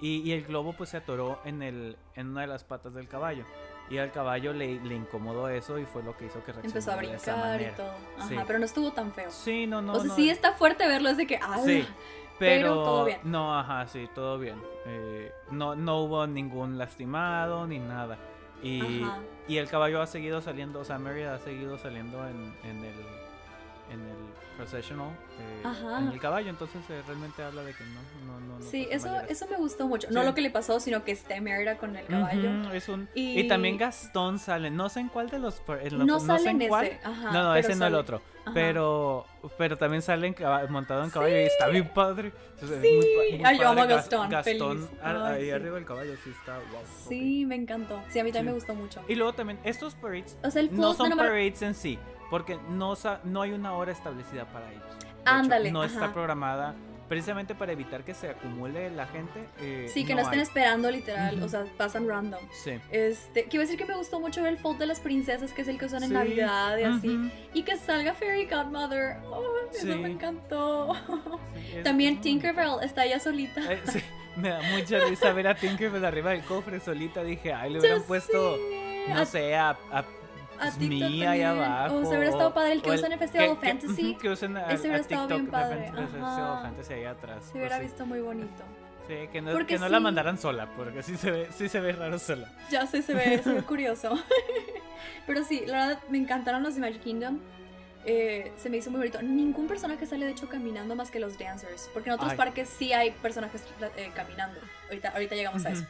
y, y el globo pues se atoró en, el, en una de las patas del caballo. Y al caballo le, le incomodó eso y fue lo que hizo que reaccionara Empezó a de esa brincar y manera. todo. Ajá, Sí. pero no estuvo tan feo. Sí, no, no. o sea, no, sí está fuerte verlo, es de que, ah, Sí, pero, pero todo bien. No, ajá, sí, todo bien. Eh, no, no hubo ningún lastimado ni nada. Y, Ajá. y el caballo ha seguido saliendo, o sea, Merida ha seguido saliendo en, en el en el processional eh, en el caballo, entonces eh, realmente habla de que no, no, no. no Sí, eso, mayores. eso me gustó mucho. No Sí. lo que le pasó, sino que esté Merida con el caballo. Ujú, es un, y... Y- también Gastón sale, no sé en cuál de los en No sale en en cuál. ese, ajá, no, no, ese no el sale. otro. Ajá. Pero pero también sale en montado en caballo y está bien padre. O sea, es Sí. muy muy Ay, yo amo a Gastón, Gastón feliz. a- Ay, ahí sí. arriba del caballo sí está wow. Sí, me encantó. Sí, a mí también Sí. me gustó mucho. Y luego también estos parades O sea, el no son no, no me- parades en sí, porque no no hay una hora establecida para ellos. Ándale, no está ajá. programada precisamente para evitar que se acumule la gente. eh, Sí, que no, estén hay. esperando literal, o sea, pasan random. Sí. Este, quiero decir que me gustó mucho ver el fold de las princesas, que es el que usan en. Navidad y así. Y que salga Fairy Godmother. Oh, Sí. Eso me encantó. Sí, es- También Tinkerbell está ella solita. Eh, sí, me da mucha risa ver a Tinkerbell arriba del cofre solita. Dije, ay, le hubieran Ya puesto, no A- sé, a, a a TikTok Me ahí abajo. O se hubiera estado padre el que o usa en el Festival que- Fantasy. Que usen a, Ese hubiera estado bien padre, Festival. Fantasy ahí atrás. Se hubiera pues sí. visto muy bonito. Sí, que no, Porque que no la mandaran sola, porque sí se ve, sí se ve raro sola. Ya sé, se ve, se ve curioso. Pero sí, la verdad, me encantaron los de Magic Kingdom. Eh, se me hizo muy bonito. Ningún personaje sale de hecho caminando más que los dancers. Porque en otros Ay. parques sí hay personajes eh, caminando. Ahorita, ahorita llegamos a eso.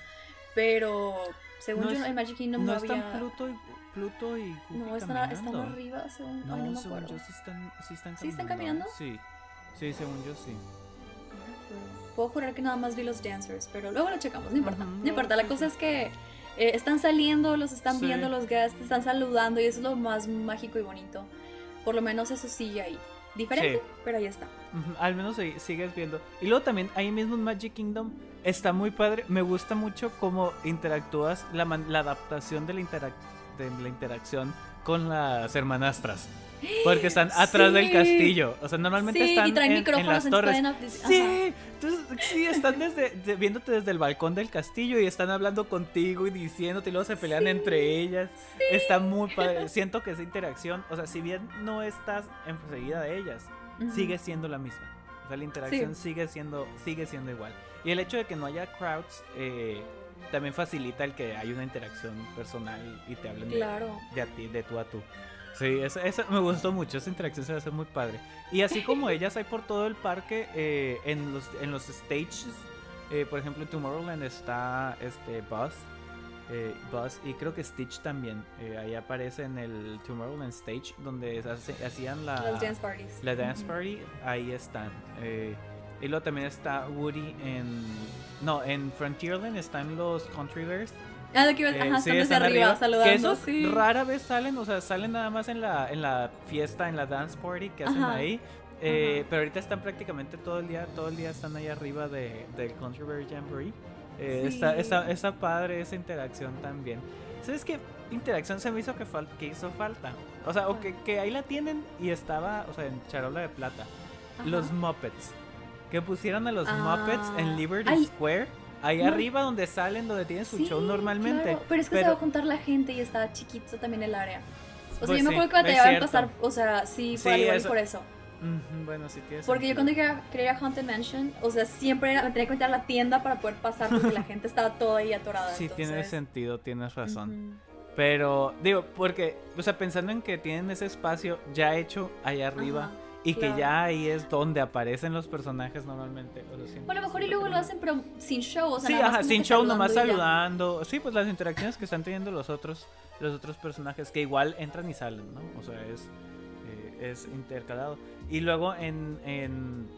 Pero según No yo es- en Magic Kingdom No no, están había. Pluto y, Pluto y Goofy no, están, caminando. están arriba, según. No, ay, no me según yo sí están, sí están caminando. ¿Sí están caminando? Sí, sí, según yo sí. Puedo jurar que nada más vi los dancers, pero luego lo checamos, no importa. No no, importa, la cosa es que eh, están saliendo, los están Sí. viendo los guests, están saludando y eso es lo más mágico y bonito. Por lo menos eso sigue ahí. Diferente, Sí. pero ahí está. Al menos ahí sigues viendo. Y luego también ahí mismo en Magic Kingdom está muy padre. Me gusta mucho cómo interactúas, la, la adaptación de la, interac- de la interacción con las hermanastras. Porque están atrás del Sí. castillo. O sea, normalmente sí, están y traen en, en micrófonos las entonces torres. ajá. Sí, entonces, sí, están desde, de- viéndote desde el balcón del castillo y están hablando contigo y diciéndote y luego se pelean Sí, entre ellas. Está muy padre. Siento que esa interacción, o sea, si bien no estás enseguida de ellas, Ujú. sigue siendo la misma. O sea, la interacción sigue siendo sigue siendo igual. Y el hecho de que no haya crowds eh, también facilita el que haya una interacción personal y te hablen de- Claro. de, a ti, de tú a tú. Sí, eso me gustó mucho, esa interacción se hace muy padre. Y así como ellas hay por todo el parque, eh, en, los, en los stages, eh, por ejemplo en Tomorrowland está este Buzz, eh, Buzz y creo que Stitch también, eh, ahí aparece en el Tomorrowland stage donde hace- hacían la, Las dance parties. la dance party, ahí están. Y luego también está Woody en... No, en Frontierland están los Country Bears. Ah, de que Eh, ajá, sí, están desde arriba, arriba. saludando. Que esos sí. rara vez salen, o sea, salen nada más en la, en la fiesta, en la dance party que hacen Ajá. ahí. Eh, pero ahorita están prácticamente todo el día, todo el día están ahí arriba de, del Country Bear Jamboree. Eh, Sí. está, está, está padre esa interacción también. ¿Sabes qué interacción se me hizo que, fal- que hizo falta? O sea, o que, que ahí la tienen y estaba, o sea, en charola de plata. Ajá. Los Muppets. Que pusieran a los Ah. Muppets en Liberty Ay. Square. Ahí No. arriba donde salen, donde tienen su Sí, show normalmente. claro, Pero es que se Pero- va a juntar la gente y está chiquito también el área. O sea, Pues yo me sí, acuerdo que es batallaban pasar, o sea, sí, por Sí, eso- por eso. Bueno, sí tiene Porque yo sentido. cuando quería, ir a Haunted Mansion, o sea, siempre era- me tenía que meter a la tienda para poder pasar porque la gente estaba toda ahí atorada. Sí, tiene entonces, sentido, tienes razón. ujú. Pero, digo, porque, o sea, pensando en que tienen ese espacio ya hecho allá arriba Ajá, y que claro. ya ahí es donde aparecen los personajes normalmente. o Bueno, a lo mejor y luego que lo hacen, pero sin show, o sea, sí, nada más ajá, sin que show, nomás saludando. Sí, pues las interacciones que están teniendo los otros, los otros personajes que igual entran y salen, ¿no? O sea, es, eh, es intercalado. Y luego en, en...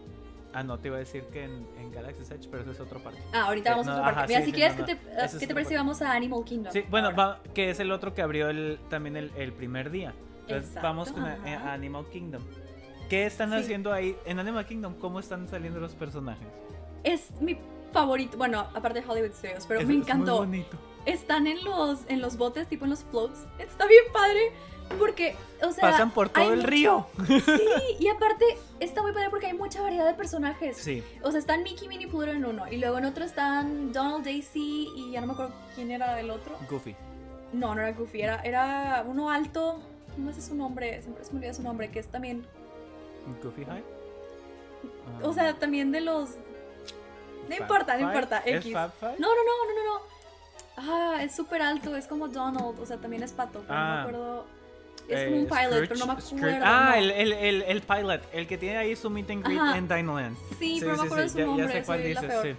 Ah, no, te iba a decir que en, en Galaxy's Edge, pero eso es otro parque. Ah, ahorita vamos No, a otro parque. ajá, Mira, sí, si sí, quieres, no, ¿qué no. te, ¿qué te parece vamos a Animal Kingdom? Sí, bueno, va- que es el otro que abrió el, también el, el primer día. Entonces Exacto, vamos con a- ajá. a Animal Kingdom. ¿Qué están Sí. haciendo ahí? En Animal Kingdom, ¿cómo están saliendo los personajes? Es mi favorito, bueno, aparte de Hollywood Studios, pero Es- me es muy encantó. bonito. Están en los, en los botes, tipo en los floats. Está bien padre. Porque, o sea. Pasan por todo el mucho- río. Sí, y aparte está muy padre porque hay mucha variedad de personajes. Sí. O sea, están Mickey, Minnie, Pluto en uno. Y luego en otro están Donald, Daisy y ya no me acuerdo quién era el otro. Goofy. No, no era Goofy, era, era uno alto. No sé su nombre, siempre se me olvida su nombre, que es también. Goofy High. O sea, también de los. No importa, no importa, ¿Es X. No, no, no, no, no, no. Ah, es súper alto, es como Donald, o sea, también es pato, pero no me Ah. acuerdo. Es Eh, como un pilot, Scrooge- pero no me Scrooge- acuerdo. Ah, no. el, el, el, el pilot, el que tiene ahí su meet and greet Ajá. en Dinoland. Sí, pero no me acuerdo de su nombre, Ya sé cuál dices, sí.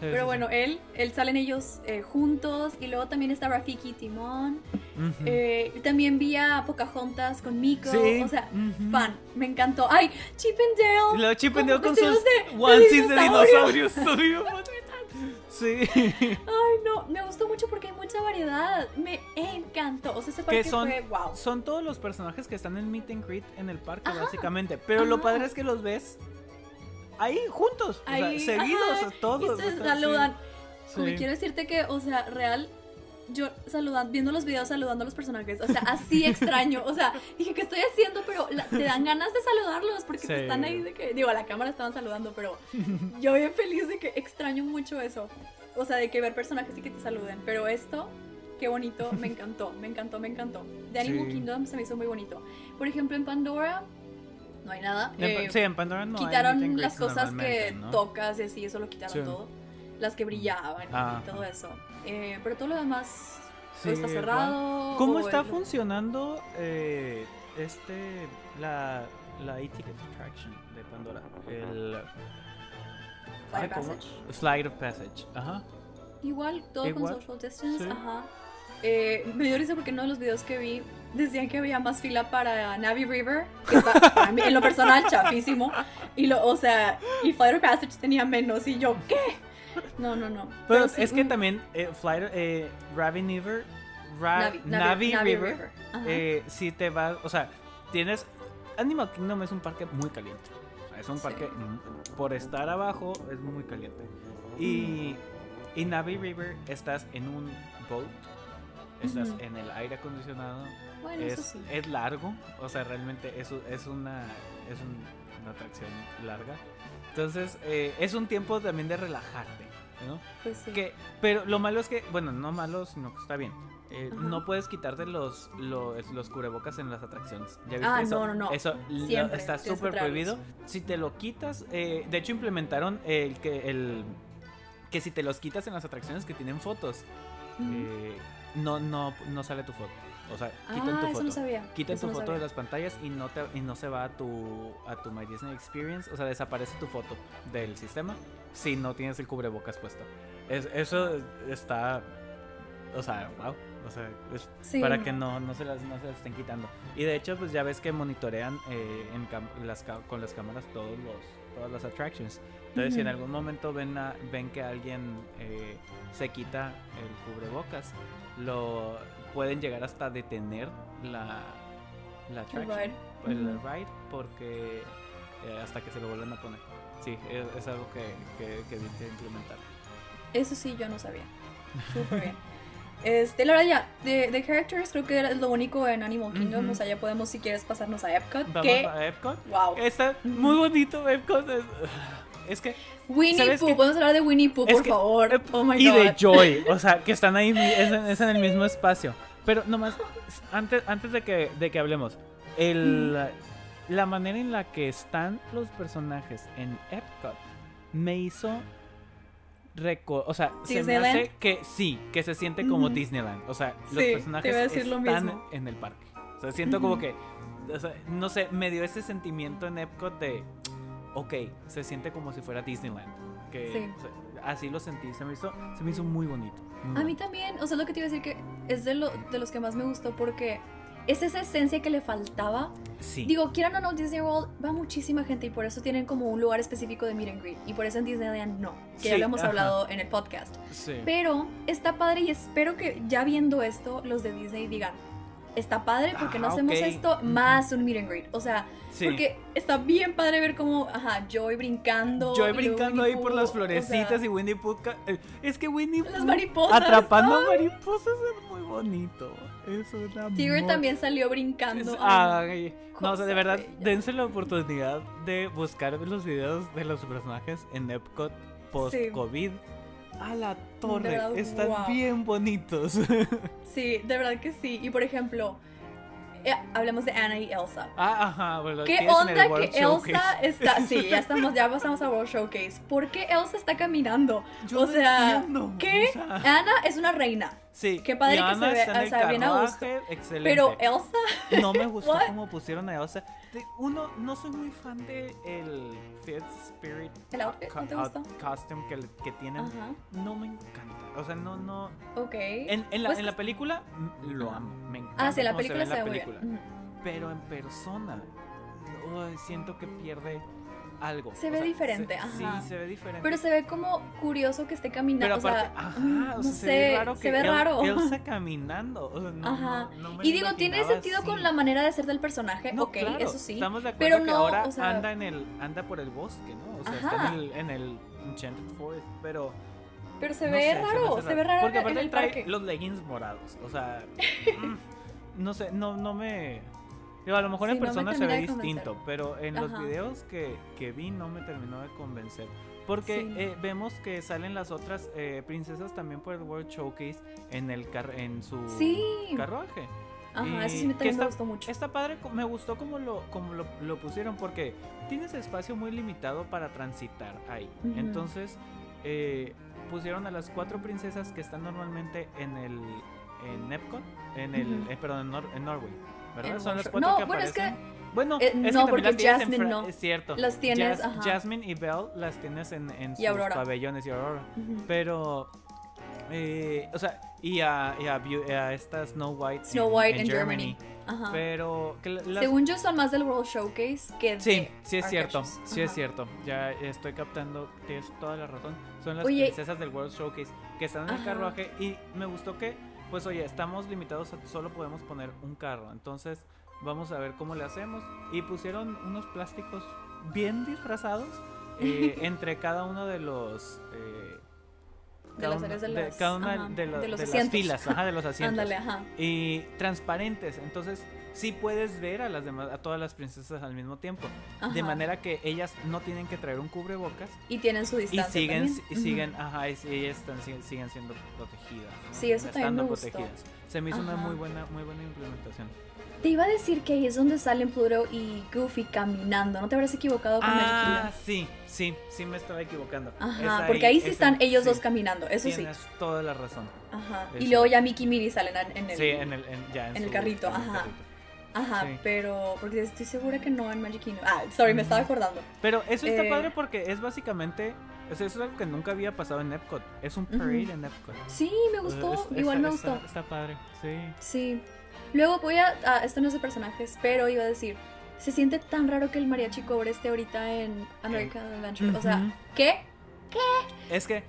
Pero bueno, él, él salen ellos eh, juntos y luego también está Rafiki y Timón. Ujú. Eh, y también vi a Pocahontas con Miko, Sí, o sea, ujú. fan, me encantó. Ay, Chip and Dale. Luego Chip and Dale con sus de- de onesies de dinosaurio. dinosaurios. Sí. Ay, no, me gustó mucho porque hay mucha variedad. Me encantó. O sea, ese parque que son, fue wow. son todos los personajes que están en Meet and Greet en el parque, Ajá, básicamente. Pero lo ajá. padre es que los ves ahí juntos, o Ahí, sea, seguidos, ajá, todos. Y sea, saludan. sí, sí. quiero decirte que, o sea, real, yo saludando, viendo los videos saludando a los personajes, o sea, así extraño, o sea, dije, ¿qué estoy haciendo? Pero la- te dan ganas de saludarlos porque pues, están ahí de que, digo, a la cámara estaban saludando, pero yo bien feliz de que extraño mucho eso, o sea, de que ver personajes y que te saluden, pero esto, qué bonito, me encantó, me encantó, me encantó. De Animal Sí. Kingdom se me hizo muy bonito. Por ejemplo, en Pandora no hay nada. Eh, sí, en Pandora no quitaron las cosas que tocas y así, eso lo quitaron Sí. todo. Las que brillaban Ah, y todo eso. Eh, pero todo lo demás Sí, está cerrado. ¿Cómo está es- funcionando eh, este la la E-Ticket Attraction de Pandora? El Flight ¿cómo? Passage? Flight of Passage. Ajá. Igual, todo Igual, con social distance, sí. ajá. Eh, me dio risa porque en uno de los videos que vi decían que había más fila para Navi River, que está, para mí, en lo personal, chafísimo. Y lo, o sea, y Flight of Passage tenía menos, y yo, ¿qué? No, no, no. Pero sí, es que mm, también eh, Flight eh, Ravi River Ra- Navi, Navi, Navi River, eh, si te vas, o sea, tienes Animal Kingdom es un parque muy caliente. O sea, es un parque por estar abajo es muy caliente. Y y Navi River estás en un boat, estás en el aire acondicionado, bueno, eso es, sí. es largo, o sea, realmente es, es una es un- una atracción larga. Entonces, eh, es un tiempo también de relajarte, ¿no? Pues sí. Que, pero lo malo es que, bueno, no malo, sino que está bien. Eh, no puedes quitarte los, los, los cubrebocas en las atracciones. ¿Ya viste Ah, eso? no, no, no. Eso lo- está súper prohibido. Si te lo quitas, eh, de hecho implementaron el que el que si te los quitas en las atracciones que tienen fotos, eh, no, no, no sale tu foto. O sea, quitan ah, tu eso foto. no sabía. Quitan eso tu no foto sabía. de las pantallas y no te y no se va a tu a tu My Disney Experience, o sea, desaparece tu foto del sistema si no tienes el cubrebocas puesto. Es, eso está o sea, wow, o sea, es Sí, para que no, no se las no se las estén quitando. Y de hecho, pues ya ves que monitorean eh, en cam- las con las cámaras todos los todas las attractions. Entonces, si en algún momento ven a- ven que alguien eh, se quita el cubrebocas, lo pueden llegar hasta detener la la attraction, ride. el Ujú. ride, porque eh, hasta que se lo vuelvan a poner. Sí, es, es algo que, que, que implementar. Eso sí, yo no sabía. Súper bien. Este, la verdad ya, de, de characters creo que era lo único en Animal Kingdom. O sea, ya podemos si quieres pasarnos a Epcot. Vamos que, a Epcot. wow. Está muy bonito Epcot. Es, es que Winnie ¿sabes Pooh, podemos hablar de Winnie Pooh, Es por que- favor. Oh my y god. de Joy, o sea, que están ahí, es en, es en el mismo espacio. Pero nomás, antes, antes de, que, de que hablemos, el, la manera en la que están los personajes en Epcot me hizo... o sea, se me hace que sí, que se siente como. Disneyland. O sea, los Sí, personajes lo están mismo. en el parque. O sea, siento como que, o sea, no sé, me dio ese sentimiento en Epcot de, ok, se siente como si fuera Disneyland. Que Sí. o sea, así lo sentí, se me hizo, se me hizo muy bonito. muy A mí también, o sea, lo que te iba a decir que es de, lo, de los que más me gustó porque es esa esencia que le faltaba. Sí. Digo, quieran o no, Disney World va muchísima gente y por eso tienen como un lugar específico de meet and greet. Y por eso en Disneyland no, que Sí, ya lo hemos ajá. hablado en el podcast. sí. Pero está padre y espero que ya viendo esto, los de Disney digan, está padre porque no Ah, hacemos ok. esto más un meet and greet. O sea, Sí. porque está bien padre ver cómo, ajá, Joy brincando. Yo y luego brincando ahí por las o florecitas sea, y Winnie Pooh. eh, Es que Winnie Las Pooh mariposas. atrapando ¡ay! mariposas es muy bonito. Es una Tigger también salió es- brincando. ay, no, o sea, de verdad, bella. dense la oportunidad de buscar los videos de los personajes en Epcot post-COVID. A la torre, verdad, están wow. bien bonitos. Sí, de verdad que sí. Y por ejemplo, eh, hablemos de Anna y Elsa. ah, ajá, ¿verdad? ¿Qué onda que Elsa Showcase. está... Sí, ya estamos, ya pasamos a World Showcase. ¿Por qué Elsa está caminando? Yo o no sea, entiendo, ¿qué? o sea, Ana es una reina, sí, qué padre que se ve- o sea, bien a gusto. excelente. pero Elsa... No me gustó cómo pusieron a Elsa. De- Uno, no soy muy fan de el Fifth Spirit ¿El outfit? ¿No te out- costume que, que tienen. Ajá, No me encanta. O sea, no, no. ok. En, en la, Pues- en la película mm, lo amo. Me encanta. ah, sí, la cómo se película ve se ve la muy bien. película. Pero en persona, ay, siento que pierde algo. Se O ve sea, diferente, Sí, ajá. se ve diferente. Pero se ve como curioso que esté caminando. Pero o aparte, sea, ajá, o no sea, sé, se ve raro que se ve El- raro. Elsa caminando. o sea, no, Ajá. no- no me Y digo, tiene sentido con la manera de ser del personaje, ok, claro, eso sí. Estamos de acuerdo pero que no, ahora o anda en el anda por el bosque, ¿no? O sea, está en el, en el Enchanted Forest, pero Pero se ve sé, raro, se ve raro Porque en aparte el trae parque. los leggings morados, o sea, mm, no sé, no no me Digo, a lo mejor Sí, en no persona se ve distinto, pero en los Ajá. videos que, que vi no me terminó de convencer. Porque Sí. eh, vemos que salen las otras eh, princesas también por el World Showcase en el car en su Sí. carruaje. Ajá, eso sí me, que también está- me gustó mucho. Está padre, me gustó como lo, como lo, lo pusieron, porque tienes espacio muy limitado para transitar ahí. Entonces, eh, pusieron a las cuatro princesas que están normalmente en el en Epcot, en el, eh, perdón, en, Nor- en Norway, ¿verdad? Son las cuatro Show. que No, bueno, es que- aparecen. Bueno, Eh, es que no, también porque las tienes en Jasmine no. Es cierto. Las tienes, Jas- ajá. Jasmine y Belle las tienes en, en Y sus Aurora. pabellones y Aurora. Ujú. Pero, eh, o sea, y a, y a, Beau- a esta Snow White Snow en- White en en Germany. Ajá. Pero, que la- las- Según yo son más del World Showcase que de sí, sí es cierto, sí es cierto. Ya estoy captando, tienes toda la razón. Son las Oye. princesas del World Showcase que están en el carruaje y me gustó que, pues oye, estamos limitados a solo podemos poner un carro. Entonces, vamos a ver cómo le hacemos. Y pusieron unos plásticos bien disfrazados eh, entre cada uno de los... eh, De cada las uno- áreas de de las- cada una ajá, de, lo- de los de las filas, ajá, de los asientos. Ándale, ajá. Y transparentes, entonces sí puedes ver a las demás, a todas las princesas al mismo tiempo, de manera que ellas no tienen que traer un cubrebocas Y tienen su y distancia. siguen, también. y Ujú. siguen, ajá, y ellas están, siguen, siguen siendo protegidas. ¿no? Sí, eso también Estando gustó. protegidas. Se me hizo una muy buena, muy buena implementación. Te iba a decir que ahí es donde salen Pluto y Goofy caminando. ¿No te habrás equivocado con Ah, Kingdom? sí, sí, sí me estaba equivocando. Ajá, porque ahí sí es están ellos sí, dos caminando, eso sí. Tienes toda la razón. Ajá. Eso. Y luego ya Mickey y Minnie salen en el. sí, en el, en, ya en en el carrito, en el ajá. carrito. Ajá, sí. pero. Porque estoy segura que no en Magic Kingdom. Ah, sorry, me estaba acordando. Pero eso está Eh, padre porque es básicamente. o sea, eso es algo que nunca había pasado en Epcot. Es un parade en Epcot. Sí, me gustó. Es- está- Igual me gustó. Está, padre, sí. Sí. Luego voy a. ah, esto no es de personajes, pero iba a decir. Se siente tan raro que el mariachi cobre esté ahorita en American Adventure. O sea, Ujú. ¿qué? Es que.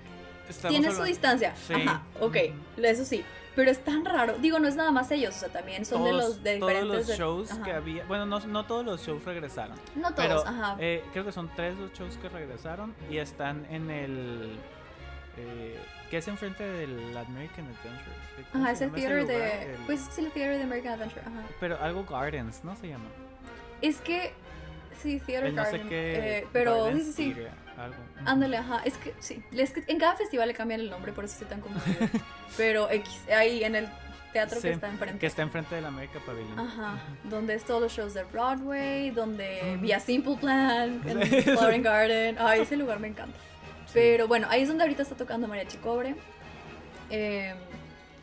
Tiene su hablando- distancia. Sí. Ajá, ok. Eso sí. Pero es tan raro. Digo, no es nada más ellos. O sea, también son de todos, los de todos diferentes. los de- shows que había. Bueno, no, no todos los shows regresaron. No todos, pero ajá. eh, creo que son tres los shows que regresaron y están en el. eh, que es enfrente del American Adventure. ¿Cómo Ajá, es el theater de. El- Pues es el theater de American Adventure. Ajá. Pero algo Gardens, ¿no se llama? Es que. Sí, Theater El no sé Garden. qué. eh, pero Gardens sí, sí, sí. Theater, algo. Ándale, ajá. Es que sí. Es que en cada festival le cambian el nombre, por eso estoy tan confundida. pero X, ahí en el teatro que está enfrente. Que está enfrente del America Pavilion. Ajá, donde es todos los shows de Broadway, donde Ujú. vía Simple Plan, en Sí. Flower Garden. Ay, ese lugar me encanta. Pero bueno, ahí es donde ahorita está tocando Mariachi Cobre. eh,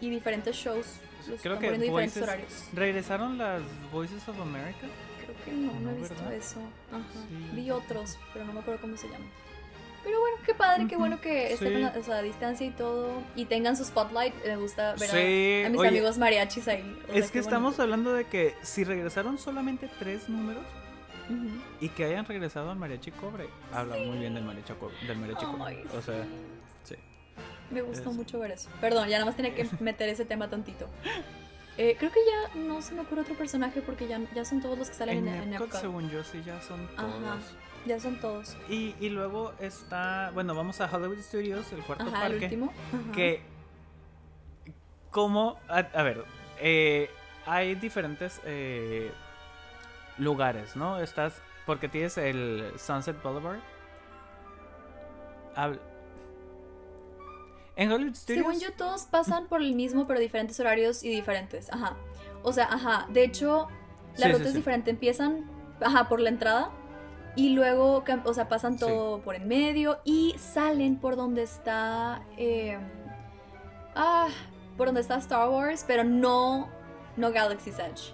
y diferentes shows. Los Creo que diferentes Voices- horarios. ¿Regresaron las Voices of America? Creo que no, no, No, he visto ¿verdad? eso. Ajá. Sí. Vi otros, pero no me acuerdo cómo se llaman. Pero bueno, qué padre, qué bueno que estén sí. o sea, a distancia y todo. Y tengan su spotlight. Me gusta ver a- Sí, a, mis oye, amigos mariachis ahí. o sea, Es que estamos hablando de que si regresaron solamente tres números y que hayan regresado al Mariachi Cobre, habla muy bien del Mariachi Cobre. Del mariachi Cobre. O sea, sí. Me gustó Es- mucho ver eso. Perdón, ya nada más tenía que meter ese tema tantito. Eh, creo que ya no se me ocurre otro personaje porque ya, ya son todos los que salen En en, en Epcot, Epcot. según yo, sí, ya son Ajá. Ya son todos. Y, y luego está, bueno, vamos a Hollywood Studios, el cuarto Ajá, el parque. último. Ajá. Que, como, a, a ver, eh, hay diferentes eh, lugares, ¿no? Estás, porque tienes el Sunset Boulevard. Habl- en Hollywood Studios. Según yo, todos pasan por el mismo, pero diferentes horarios y diferentes. Ajá. O sea, ajá. De hecho, la Sí, ruta sí, es sí. diferente. Empiezan, ajá, por la entrada. Y luego, o sea, pasan Sí. todo por en medio. Y salen por donde está. eh, ah, por donde está Star Wars, pero no. No Galaxy's Edge.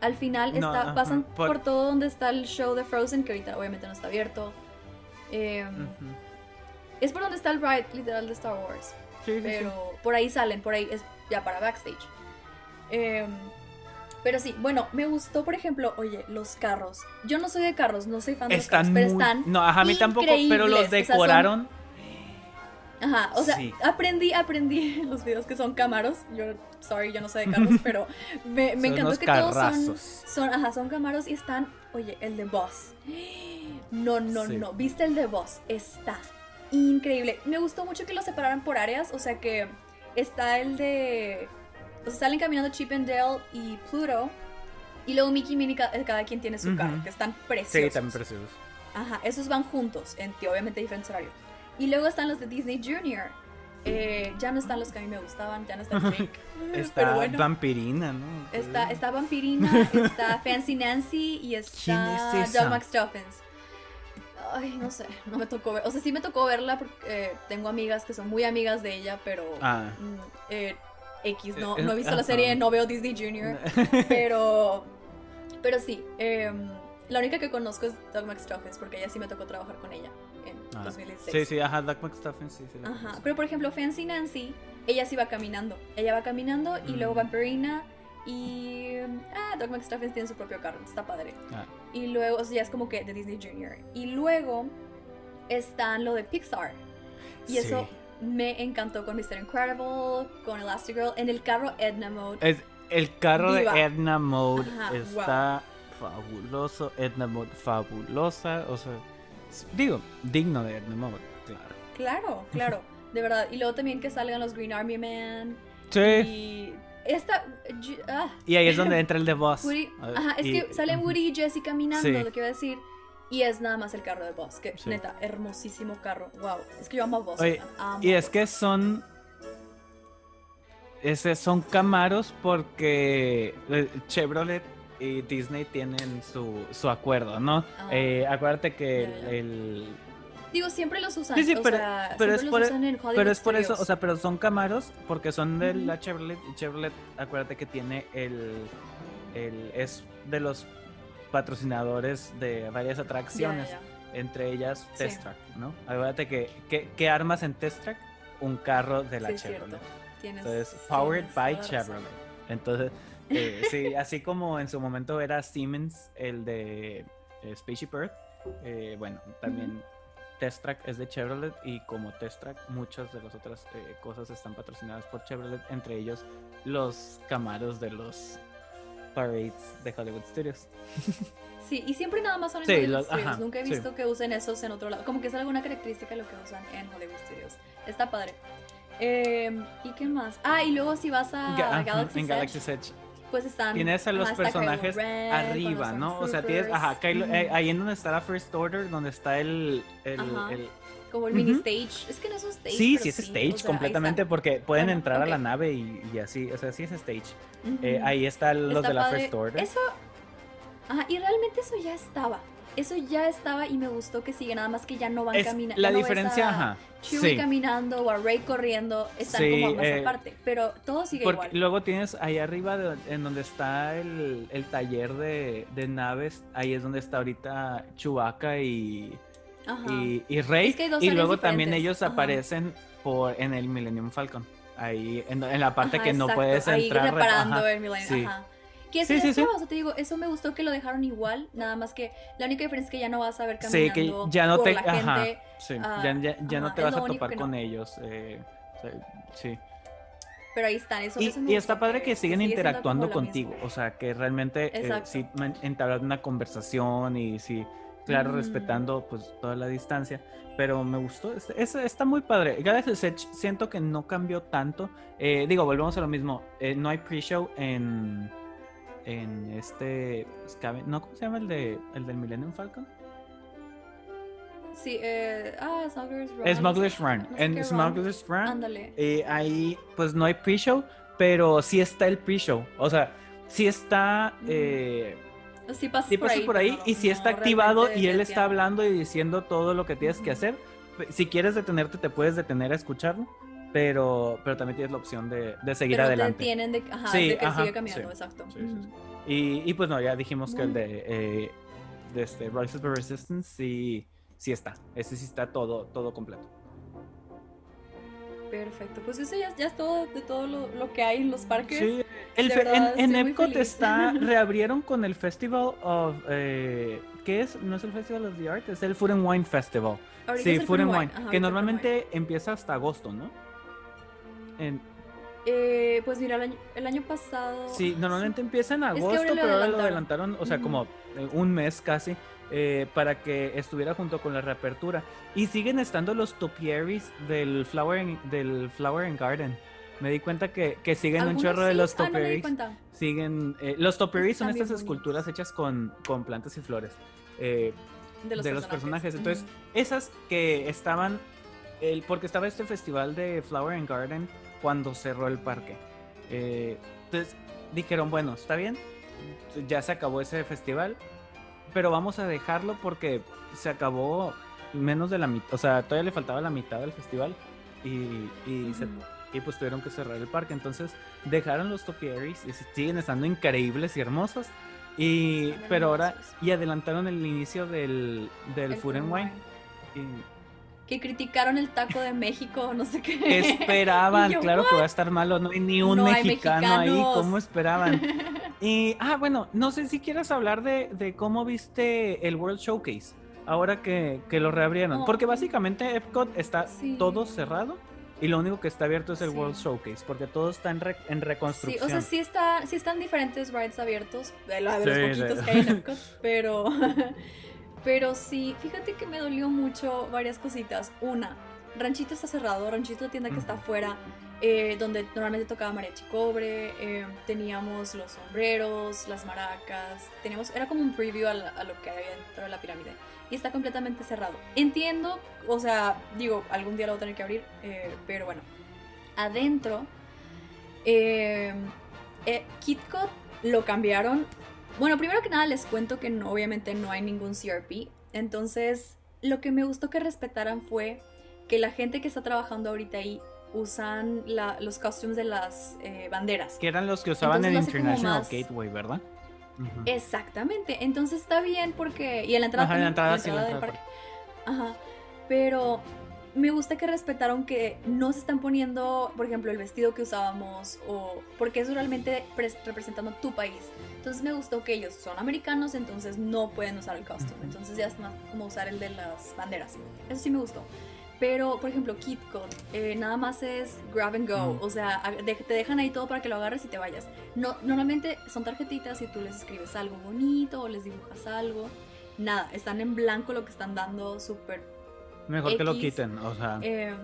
Al final No, está, pasan por- por... todo donde está el show de Frozen, que ahorita obviamente no está abierto. Eh, Ujú. Es por donde está el ride literal de Star Wars. Sí. Pero por ahí salen, por ahí es ya para backstage. Em, pero sí, bueno, me gustó, por ejemplo, oye, los carros. Yo no soy de carros, no soy fan de los Están carros, pero están. No, ajá, a mí tampoco, pero los increíbles, o sea, son- decoraron. Ajá, o sea, Sí. aprendí, aprendí en los videos que son camaros. Yo, sorry, yo no sé de carros, pero me, me encantó que todos son, son, ajá, son camaros y están, oye, el de Boss. No, no, Sí. no, ¿viste el de Boss? Está increíble. Me gustó mucho que lo separaran por áreas, o sea que está el de, o sea, salen caminando Chip and Dale y Pluto Y luego Mickey y Minnie, eh, cada quien tiene su carro, que están Sí, preciosos. también preciosos. Ajá, esos van juntos, en obviamente diferentes horarios. Y luego están los de Disney Junior. Eh, ya no están los que a mí me gustaban, ya no está Jake. Está Pero bueno. Vampirina, ¿no? Está, está Vampirina, está Fancy Nancy y ¿Quién está es? Doug McStuffins. Ay, no sé, no me tocó ver. O sea, sí me tocó verla porque eh, tengo amigas que son muy amigas de ella, pero. Ah. mm, eh, X, no, Eh, no he visto la serie, no veo Disney Junior. pero. Pero sí, em, la única que conozco es Doug McStuffins porque ella sí me tocó trabajar con ella en Ah. 2016. Sí, sí, ajá, Doug McStuffins, sí, sí. la Ajá, conozco. pero por ejemplo, Fancy Nancy, ella sí va caminando. Ella va caminando y luego Mm. Vampirina y. Ah, Doug McStuffins tiene su propio carro, está padre. Ah, Y luego, o sea, ya es como que de Disney Junior. Y luego están lo de Pixar. Y eso sí. Me encantó con Mr. Incredible, con Elastigirl, en el carro Edna Mode. Es, el carro Viva. de Edna Mode Ajá, está fabuloso. Edna Mode fabulosa. O sea, digo, digno de Edna Mode, claro. Claro, claro, de verdad. Y luego también que salgan los Green Army Man. Sí. Y esta. ah, Y ahí es donde entra el de Boss. Woody, ajá, es y- que salen. Woody y Jessie caminando, Sí. lo que iba a decir. Y es nada más el carro de Boss, que Sí. neta, hermosísimo carro. Wow, es que yo amo a Boss. Oye, amo Y es que son. Ese son Camaros porque Chevrolet y Disney tienen su, su acuerdo, ¿no? Ah. Eh, acuérdate que el, el- Digo, siempre los usan. Sí, sí, o pero- sea, pero es por- en Hollywood Pero es por eso, o sea, pero son Camaros porque son de la Chevrolet y Chevrolet, acuérdate que tiene el, el es de los patrocinadores de varias atracciones, entre ellas Sí. Test Track, ¿no? Acuérdate que, que, que armas en Test Track un carro de la Sí, Chevrolet. Tienes, Entonces, powered toda by. Chevrolet. Entonces, eh, sí, así como en su momento era Siemens el de eh, Spaceship Earth, eh, bueno, también Test Track es de Chevrolet y como Test Track muchas de las otras eh, cosas están patrocinadas por Chevrolet, entre ellos los Camaros de los parades de Hollywood Studios. Sí, y siempre nada más son en Sí, Hollywood los- Studios. ajá, Nunca he sí. visto que usen esos en otro lado. Como que es alguna característica de lo que usan en Hollywood Studios. Está padre. Eh, ¿Y qué más? Ah, y luego si vas a Ga- ajá, Galaxy en Edge, Galaxy's Edge. pues están... Tienes a los personajes con arriba, los ¿no? O sea, tienes, ajá, Kylo- eh, Ujú. ahí en donde está la First Order, donde está el, el, el- Como el mini Ujú. stage. Es que no es un stage. Sí, sí es o stage sea, ahí completamente porque pueden Bueno, entrar a la nave y, y así, o sea, sí es stage. Ujú. Eh, ahí están los Está de la padre. First Order. Eso. Ajá, y realmente eso ya estaba. Eso ya estaba y me gustó que sigue, nada más que ya no van caminando. la no diferencia, ajá. Chewie Sí, caminando o a Rey corriendo, están Sí, como más eh, aparte, pero todo sigue porque igual. luego tienes ahí arriba de- en donde está el, el taller de, de naves, ahí es donde está ahorita Chewbacca y. y, y Rey. Es que y luego también ellos ajá. aparecen por en el Millennium Falcon. Ahí en, en la parte Ajá, que no puedes entrar. re- reparando ajá, el Millennium, sí. ajá. Que eso Sí, sí, sí. o sea, te digo, eso me gustó que lo dejaron igual, nada más que la única diferencia es que ya no vas a ver Sí, caminando que ya no por te. la Ajá. gente. sí, ah, ya, ya- ya no te vas a topar que con no. ellos. eh, o sea, sí. Pero ahí están, eso, Y, eso me y está padre que siguen sigue siendo interactuando contigo, o sea, que realmente eh, sí entablan una conversación y sí, claro, Mm. respetando pues toda la distancia, pero me gustó, es- es- está muy padre. Galaxy's Edge siento que no cambió tanto, eh, digo, volvemos a lo mismo, eh, no hay pre-show en, en este, Scaven- ¿no? ¿Cómo se llama el, de, el del Millennium Falcon? Sí, eh, ah, Smuggler's Run. Smuggler's Run, no sé en. Smuggler's Run Ándale. Eh, ahí pues no hay pre-show, pero sí está el pre-show. O sea, sí está... Mm. eh, Sí pasas por ahí, por ahí pero y no está activado y él está hablando y diciendo todo lo que tienes que hacer. Si quieres detenerte, te puedes detener a escucharlo, pero, pero también tienes la opción de, de seguir Pero adelante. te tienen de, ajá, Sí, de que ajá, sigue caminando, sí. exacto. Sí. Ujú. Y, y pues no, ya dijimos que el de, eh, de este Rise of the Resistance sí, sí está. Ese sí está todo, todo completo. Perfecto, pues eso ya, ya es todo de todo lo, lo que hay en los parques. Sí, el verdad, en, en Epcot está, reabrieron con el Festival of, eh, ¿qué es? No es el Festival of the Art, es el Food and Wine Festival. Ahorita sí, es Food and Wine, Ajá, ahorita que es normalmente empieza hasta agosto, ¿no? En- Eh, pues mira, el año, el año pasado. sí, normalmente empieza en que agosto, ahora lo pero ahora lo adelantaron. o sea, como eh, un mes casi, eh, para que estuviera junto con la reapertura. Y siguen estando los topiaries del Flower and, del Flower and Garden. Me di cuenta que, que siguen un chorro de los Ah, no topiaries. siguen. eh, los topiaries son estas bonitos. esculturas hechas con, con plantas y flores. eh, De los de los personajes. personajes. Entonces, esas que estaban. El, porque estaba este festival de Flower and Garden cuando cerró el parque. Entonces dijeron, bueno, está bien, ya se acabó ese festival, pero vamos a dejarlo porque se acabó menos de la mitad, o sea, todavía le faltaba la mitad del festival y, y, se- y pues tuvieron que cerrar el parque. Entonces dejaron los topiaries y siguen estando increíbles y hermosos. Y, Están pero ahora, hermosos. y adelantaron el inicio del, del El Food and Wine. Y Que criticaron el taco de México, no sé qué. esperaban, yo, claro que va a estar malo, no hay ni un No mexicano ahí. ¿cómo esperaban? Y, ah, bueno, no sé si quieras hablar de, de cómo viste el World Showcase, ahora que, que lo reabrieron, Oh. porque básicamente Epcot está Sí. todo cerrado y lo único que está abierto es el Sí. World Showcase, porque todo está en, re- en Sí, reconstrucción. o sea, sí, está, sí están diferentes rides abiertos, de, los Sí, poquitos sí. que hay en Epcot, pero, pero sí, fíjate que me dolió mucho varias cositas. Una, Ranchito está cerrado, Ranchito la tienda que está afuera, eh, donde normalmente tocaba mariachi cobre, eh, teníamos los sombreros, las maracas, teníamos, era como un preview a, lo que había dentro de la pirámide. Y está completamente cerrado. Entiendo, o sea, digo, algún día lo voy a tener que abrir, eh, pero bueno, adentro, KitKat lo cambiaron. Bueno, primero que nada les cuento que no, obviamente no hay ningún CRP. Entonces, lo que me gustó que respetaran fue que la gente que está trabajando ahorita ahí usan la- los costumes de las eh, banderas. Que eran los que usaban en International más- Gateway, ¿verdad? Ujú. Exactamente, entonces está bien porque... Y en la entrada, Ajá, en la entrada sí, en la del entrada parque. Ajá, pero me gusta que respetaron que no se están poniendo, por ejemplo, el vestido que usábamos o... Porque es realmente pres- representando tu país. Entonces me gustó que ellos son americanos, entonces no pueden usar el costume. Entonces ya es más como usar el de las banderas. Eso sí me gustó. Pero, por ejemplo, KitKat, eh, nada más es grab and go. Mm. O sea, te dejan ahí todo para que lo agarres y te vayas. No, normalmente son tarjetitas y tú les escribes algo bonito o les dibujas algo. Nada, están en blanco lo que están dando, súper... Mejor que lo X, quiten, o sea. eh,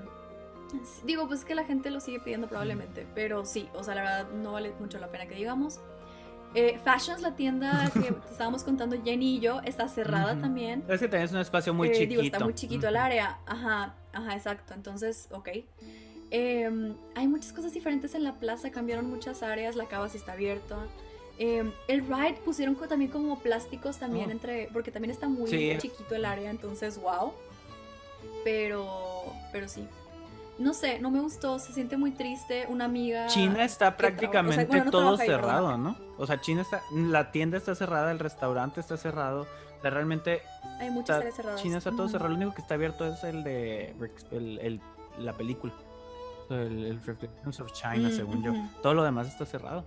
digo, pues que la gente lo sigue pidiendo probablemente. Pero sí, o sea, la verdad no vale mucho la pena que digamos. Eh, Fashions, la tienda que te estábamos contando Jenny y yo, está cerrada Ujú. también. Es que tenés un espacio muy Eh, chiquito. Digo, está muy chiquito el Ujú. área. Ajá, ajá, exacto. Entonces, ok. Em, hay muchas cosas diferentes en la plaza, cambiaron muchas áreas, la cava sí está abierta. Em, el ride pusieron co- también como plásticos también Oh. entre, porque también está muy Sí. chiquito el área, entonces wow. Pero, pero sí. No sé, no me gustó, se siente muy triste. Una amiga. China está o sea, prácticamente bueno, no todo ahí, cerrado. ¿no? O sea, China está, la tienda está cerrada, el restaurante está cerrado. O sea, realmente Hay muchas áreas cerradas. China está todo cerrado. Lo único que está abierto es el de Rex- el- el- la película. El, el Reflections of China, Mm, según yo. Todo lo demás está cerrado.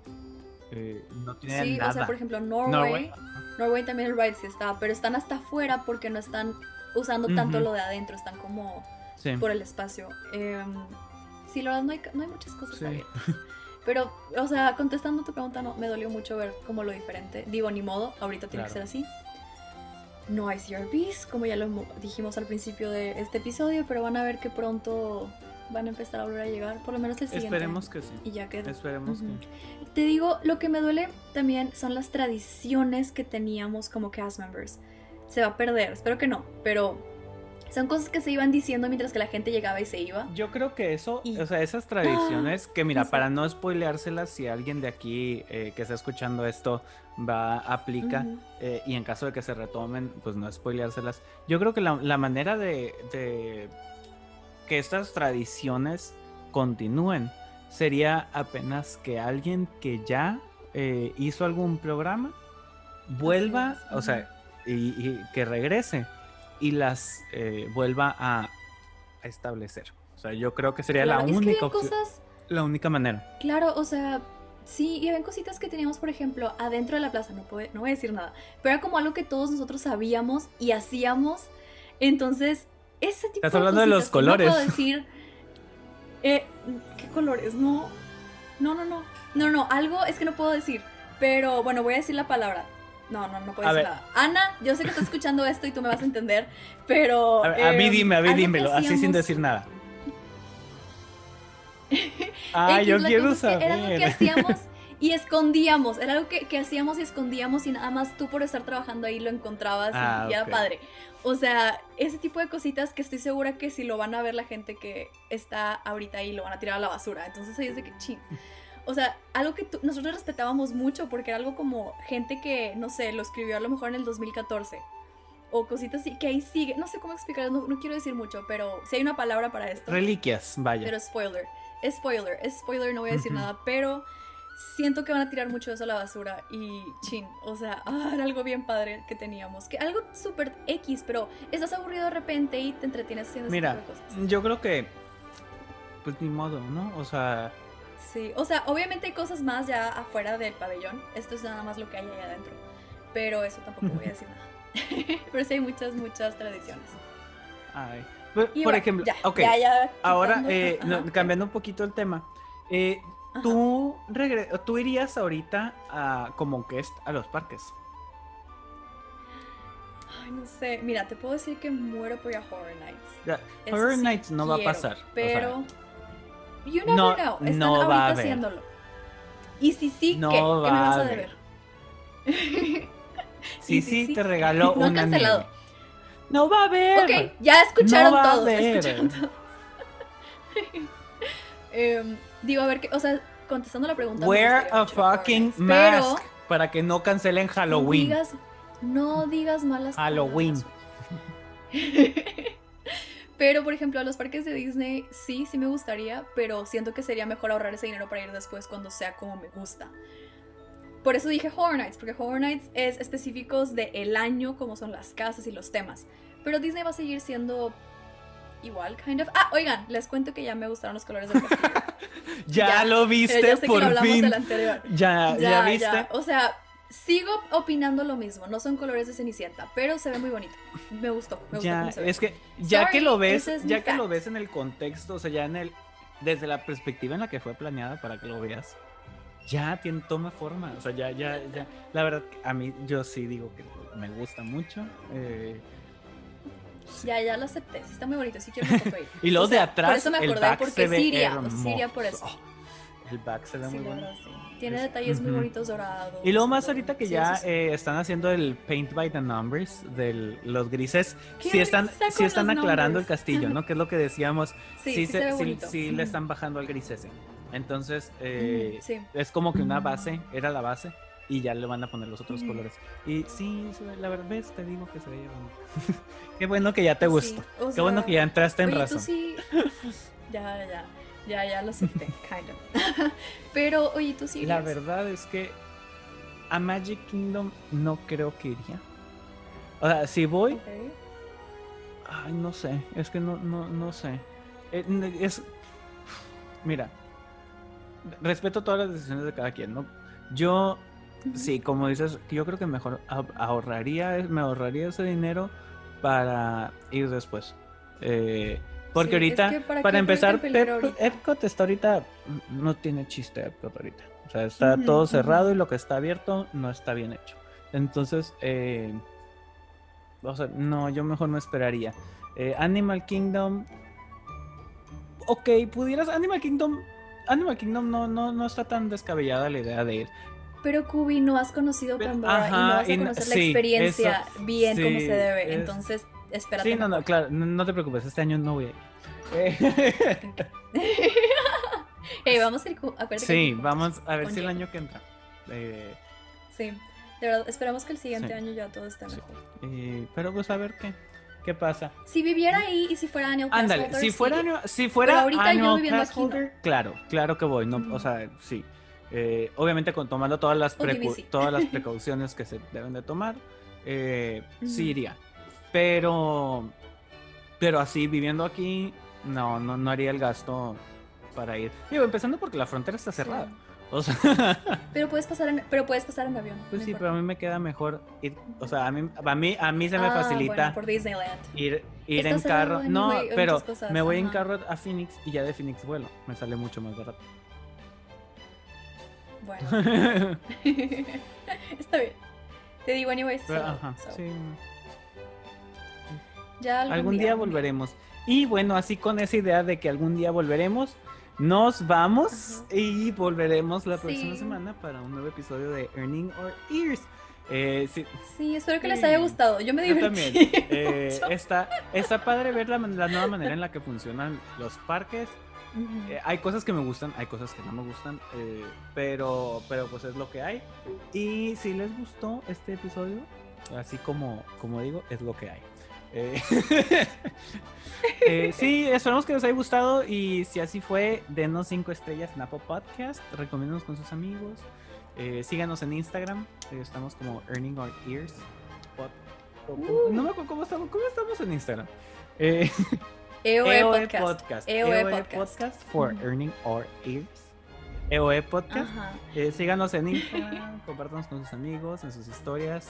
Eh, no tiene Sí, nada. o sea, por ejemplo, Norway. Norway. Norway también el ride sí está, pero están hasta afuera porque no están usando tanto lo de adentro, están como Sí. por el espacio. Em, sí, la verdad no hay, no hay muchas cosas Sí. abiertas. Pero, o sea, contestando tu pregunta, no, me dolió mucho ver como lo diferente. Digo, ni modo, ahorita tiene que ser así. No hay CRBs, como ya lo mo- dijimos al principio de este episodio, pero van a ver que pronto van a empezar a volver a llegar, por lo menos el siguiente. Esperemos que sí. Y ya que Esperemos Ujú. que. te digo, lo que me duele también son las tradiciones que teníamos como cast members. Se va a perder, espero que no, pero son cosas que se iban diciendo mientras que la gente llegaba y se iba. Yo creo que eso, Y- o sea, esas tradiciones, que mira, sí. para no spoileárselas, si alguien de aquí eh, que está escuchando esto va, aplica, eh, y en caso de que se retomen, pues no spoileárselas. Yo creo que la, la manera de, de que estas tradiciones continúen sería apenas que alguien que ya eh, hizo algún programa vuelva, o sea, y, y que regrese y las eh, vuelva a, a establecer. O sea, yo creo que sería Claro, la única opción- cosas, la única manera. claro, o sea, sí, y había cositas que teníamos, por ejemplo, adentro de la plaza, no, puedo- no voy a decir nada, pero era como algo que todos nosotros sabíamos y hacíamos. Entonces, ese tipo Estás hablando de los que no colores. puedo decir, eh, ¿qué colores? No, no, no, no, no, no, algo es que no puedo decir, pero bueno, voy a decir la palabra. No, no, no puedo A decir nada. Ana, yo sé que estás escuchando esto y tú me vas a entender, pero... A, a mí eh, dime, a mí dímelo, así sin decir nada. Ah, X, yo quiero que Era algo que saber. hacíamos y escondíamos. Era algo que, que hacíamos y escondíamos y nada más tú por estar trabajando ahí lo encontrabas Ah, y, era ok. padre. O sea, ese tipo de cositas que estoy segura que si lo van a ver la gente que está ahorita ahí lo van a tirar a la basura. Entonces ahí es de que chin. O sea, algo que nosotros respetábamos mucho porque era algo como gente que, no sé, lo escribió a lo mejor en el 2014. O cositas así, que ahí sigue. No sé cómo explicar, no, no quiero decir mucho, pero si hay una palabra para esto. Reliquias, vaya. Pero spoiler, es spoiler, es spoiler, no voy a decir nada, pero siento que van a tirar mucho eso a la basura y chin, o sea, ah, era algo bien padre que teníamos, que algo súper X, pero estás aburrido de repente y te entretienes haciendo ese Mira, tipo de cosas. yo creo que. Pues ni modo, ¿no? O sea. Sí, o sea, obviamente hay cosas más ya afuera del pabellón, esto es nada más lo que hay ahí adentro, pero eso tampoco voy a decir nada. pero sí hay muchas, muchas tradiciones. Ay. Por, Y por bueno, ejemplo, ya, ok. ya, ya Ahora, eh, no, cambiando un poquito el tema. eh. ¿tú, regre- ¿Tú irías ahorita a, como guest a los parques? Ay, no sé, mira, te puedo decir que muero por ir a Horror Nights. Horror sí Nights no va a pasar. o sea, Pero. You never no- know. Están no va a ahorita haber. haciéndolo. Y si sí, No ¿qué? ¿Qué va me vas a deber? sí, sí, te regaló No una cancelado. No va a haber. ok, ya escucharon No todos. escucharon todos. Em, digo, a ver, qué, o sea, contestando la pregunta. Wear a fucking pero mask para que no cancelen No Halloween. digas, no digas malas Halloween. Pero, por ejemplo, a los parques de Disney sí, sí me gustaría, pero siento que sería mejor ahorrar ese dinero para ir después cuando sea como me gusta. Por eso dije Horror Nights, porque Horror Nights es específicos de el año, como son las casas y los temas. Pero Disney va a seguir siendo igual, kind of. Ah, oigan, les cuento que ya me gustaron los colores del castillo. ya, Ya, lo viste ya sé que por lo hablamos fin. del anterior. Ya, ya, Ya, viste. ya. O sea, sigo opinando lo mismo. No son colores de Cenicienta, pero se ve muy bonito. Me gustó. Me gustó Ya, ve. es que ya Sorry, que lo ves, es ya que lo ves en el contexto, o sea, ya en el desde la perspectiva en la que fue planeada para que lo veas, ya tiene toma forma, o sea, ya ya ya la verdad a mí yo sí digo que me gusta mucho. eh, sí. Ya, ya lo acepté. Sí, está muy bonito. Sí quiero una foto ahí. Y O sea, de atrás Por eso me acordé, porque Siria. Siria por eso. El back se ve Sí, muy bueno. sí. Tiene Es- detalles muy ujú. bonitos dorados. Y luego más ahorita que Sí, ya eh, están haciendo el paint by the numbers de los grises, ¡Qué sí están, sí están aclarando el numbers! castillo, ¿no? Que es lo que decíamos. Sí, sí, sí, se- se le están bajando al gris ese. Entonces, eh, es como que una base, era la base, y ya le van a poner los otros colores. Y sí, la verdad, ves, te digo que se veía bonito. Qué bueno que ya te Sí, gustó. Qué bueno sea, que ya entraste en Oye, razón. tú sí. Ya, ya, ya. Ya, lo acepté, kind of. Pero, oye, tú sí. La verdad es que a Magic Kingdom no creo que iría. O sea, si voy. Ay, no sé, es que no, no, no sé. Eh, Es, mira, respeto todas las decisiones de cada quien, ¿no? Yo, sí, como dices, yo creo que mejor ah- ahorraría, me ahorraría ese dinero para ir después. Eh, porque Sí, ahorita, es que ¿para empezar, ahorita? Epcot está ahorita, mm, no tiene chiste Epcot ahorita. O sea, está todo cerrado y lo que está abierto no está bien hecho. Entonces, eh, o sea, no, yo mejor no esperaría. Eh, Animal Kingdom. Ok, pudieras. Animal Kingdom. Animal Kingdom no, no, no está tan descabellada la idea de ir. Pero Kubi, no has conocido Pandora y no vas a y conocer la sí, experiencia bien como se debe. es- Entonces, espérate. Sí, no, no, claro, no, no te preocupes, este año no voy a ir. Vamos a ir. acuérdate que sí, vamos a ver si el año que entra. Eh, Sí, de verdad, esperamos que el siguiente Sí. año ya todo esté Sí. mejor. eh, pero pues a ver qué, qué pasa. Si viviera ahí y si fuera Daniel Ándale, si fuera, annual- si fuera Pero ahorita yo annual viviendo aquí, no. claro, claro que voy, no, o sea, sí. Eh, obviamente con tomando todas las todas las precauciones que se deben de tomar, eh, sí iría. Pero pero así viviendo aquí no, no no haría el gasto para ir. Digo, empezando porque la frontera está cerrada. O sea, Pero puedes pasar en, pero puedes pasar en avión. pues sí, importa. pero a mí me queda mejor ir, o sea, a mí a mí a mí se me Ah, facilita bueno, por Disneyland. ir, ir en carro. en No, en pero cosas, me voy en carro a Phoenix y ya de Phoenix vuelo. Me sale mucho más barato. Bueno, está bien. Te digo, anyways. Pero, so- ajá, so, sí. Ya algún, Algún día volveremos. Y bueno, así con esa idea de que algún día volveremos, Nos vamos Ajá. y volveremos la próxima Sí. semana para un nuevo episodio de Earning Our Ears. Eh, sí, Sí, espero que les Sí. haya gustado. Yo me yo divertí. también. Eh, está, está padre ver la, la nueva manera en la que funcionan los parques. Ujú. Eh, hay cosas que me gustan, hay cosas que no me gustan, eh, pero, pero pues es lo que hay. Y si les gustó este episodio, así como, como digo, es lo que hay. Eh, eh, sí, esperamos que les haya gustado y si así fue, denos 5 estrellas en Apple Podcast, recomiéndenos con sus amigos, eh, síganos en Instagram, estamos como Earning Our Ears. Pod- o- no me acuerdo cómo estamos, cómo estamos en Instagram. EOE EOE Podcast. Podcast. EOE EOE Podcast. Podcast for. Earning Our Ears. EOE Podcast. Síganos en Instagram, compártanos con sus amigos, en sus historias.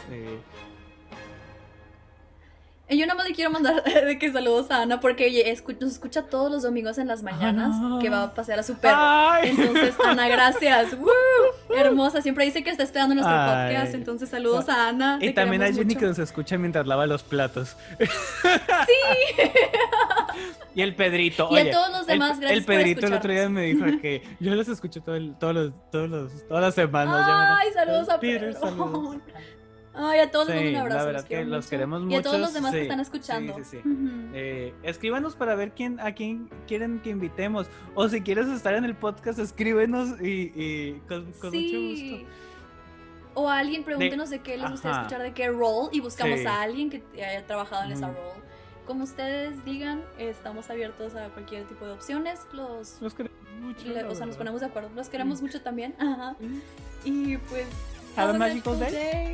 Y Yo nada más le quiero mandar de que saludos a Ana porque oye, escu- nos escucha todos los domingos en las mañanas Ana. que va a pasear a su perro. ¡Ay! Entonces, Ana, gracias. ¡Woo! Hermosa, siempre dice que está esperando nuestro Ay. podcast. Entonces, saludos a Ana. Y también a Jenny mucho. que nos escucha mientras lava los platos. Sí. y el Pedrito. Y a todos los demás, el, gracias El por Pedrito el otro día me dijo que yo los escucho todo el- todos los, todos los, todas las semanas. Ay, saludos a Pedro. saludos. Ay, a todos les mando Sí, un abrazo. la verdad los que los mucho. queremos Y a todos los demás sí, que están sí, escuchando. sí, sí. Ujú. Eh, escríbanos para ver quién, a quién quieren que invitemos. O si quieres estar en el podcast, escríbenos y, y con, con mucho Sí. gusto. O a alguien, pregúntenos de, qué les gustaría Ajá. escuchar, de qué role, y buscamos Sí. a alguien que haya trabajado en esa Ujú. role. Como ustedes digan, estamos abiertos a cualquier tipo de opciones. Los, Los queremos mucho. le- o sea, nos ponemos de acuerdo. Los queremos mucho también. Ajá. Mm. Y pues. Have a have magical beautiful day.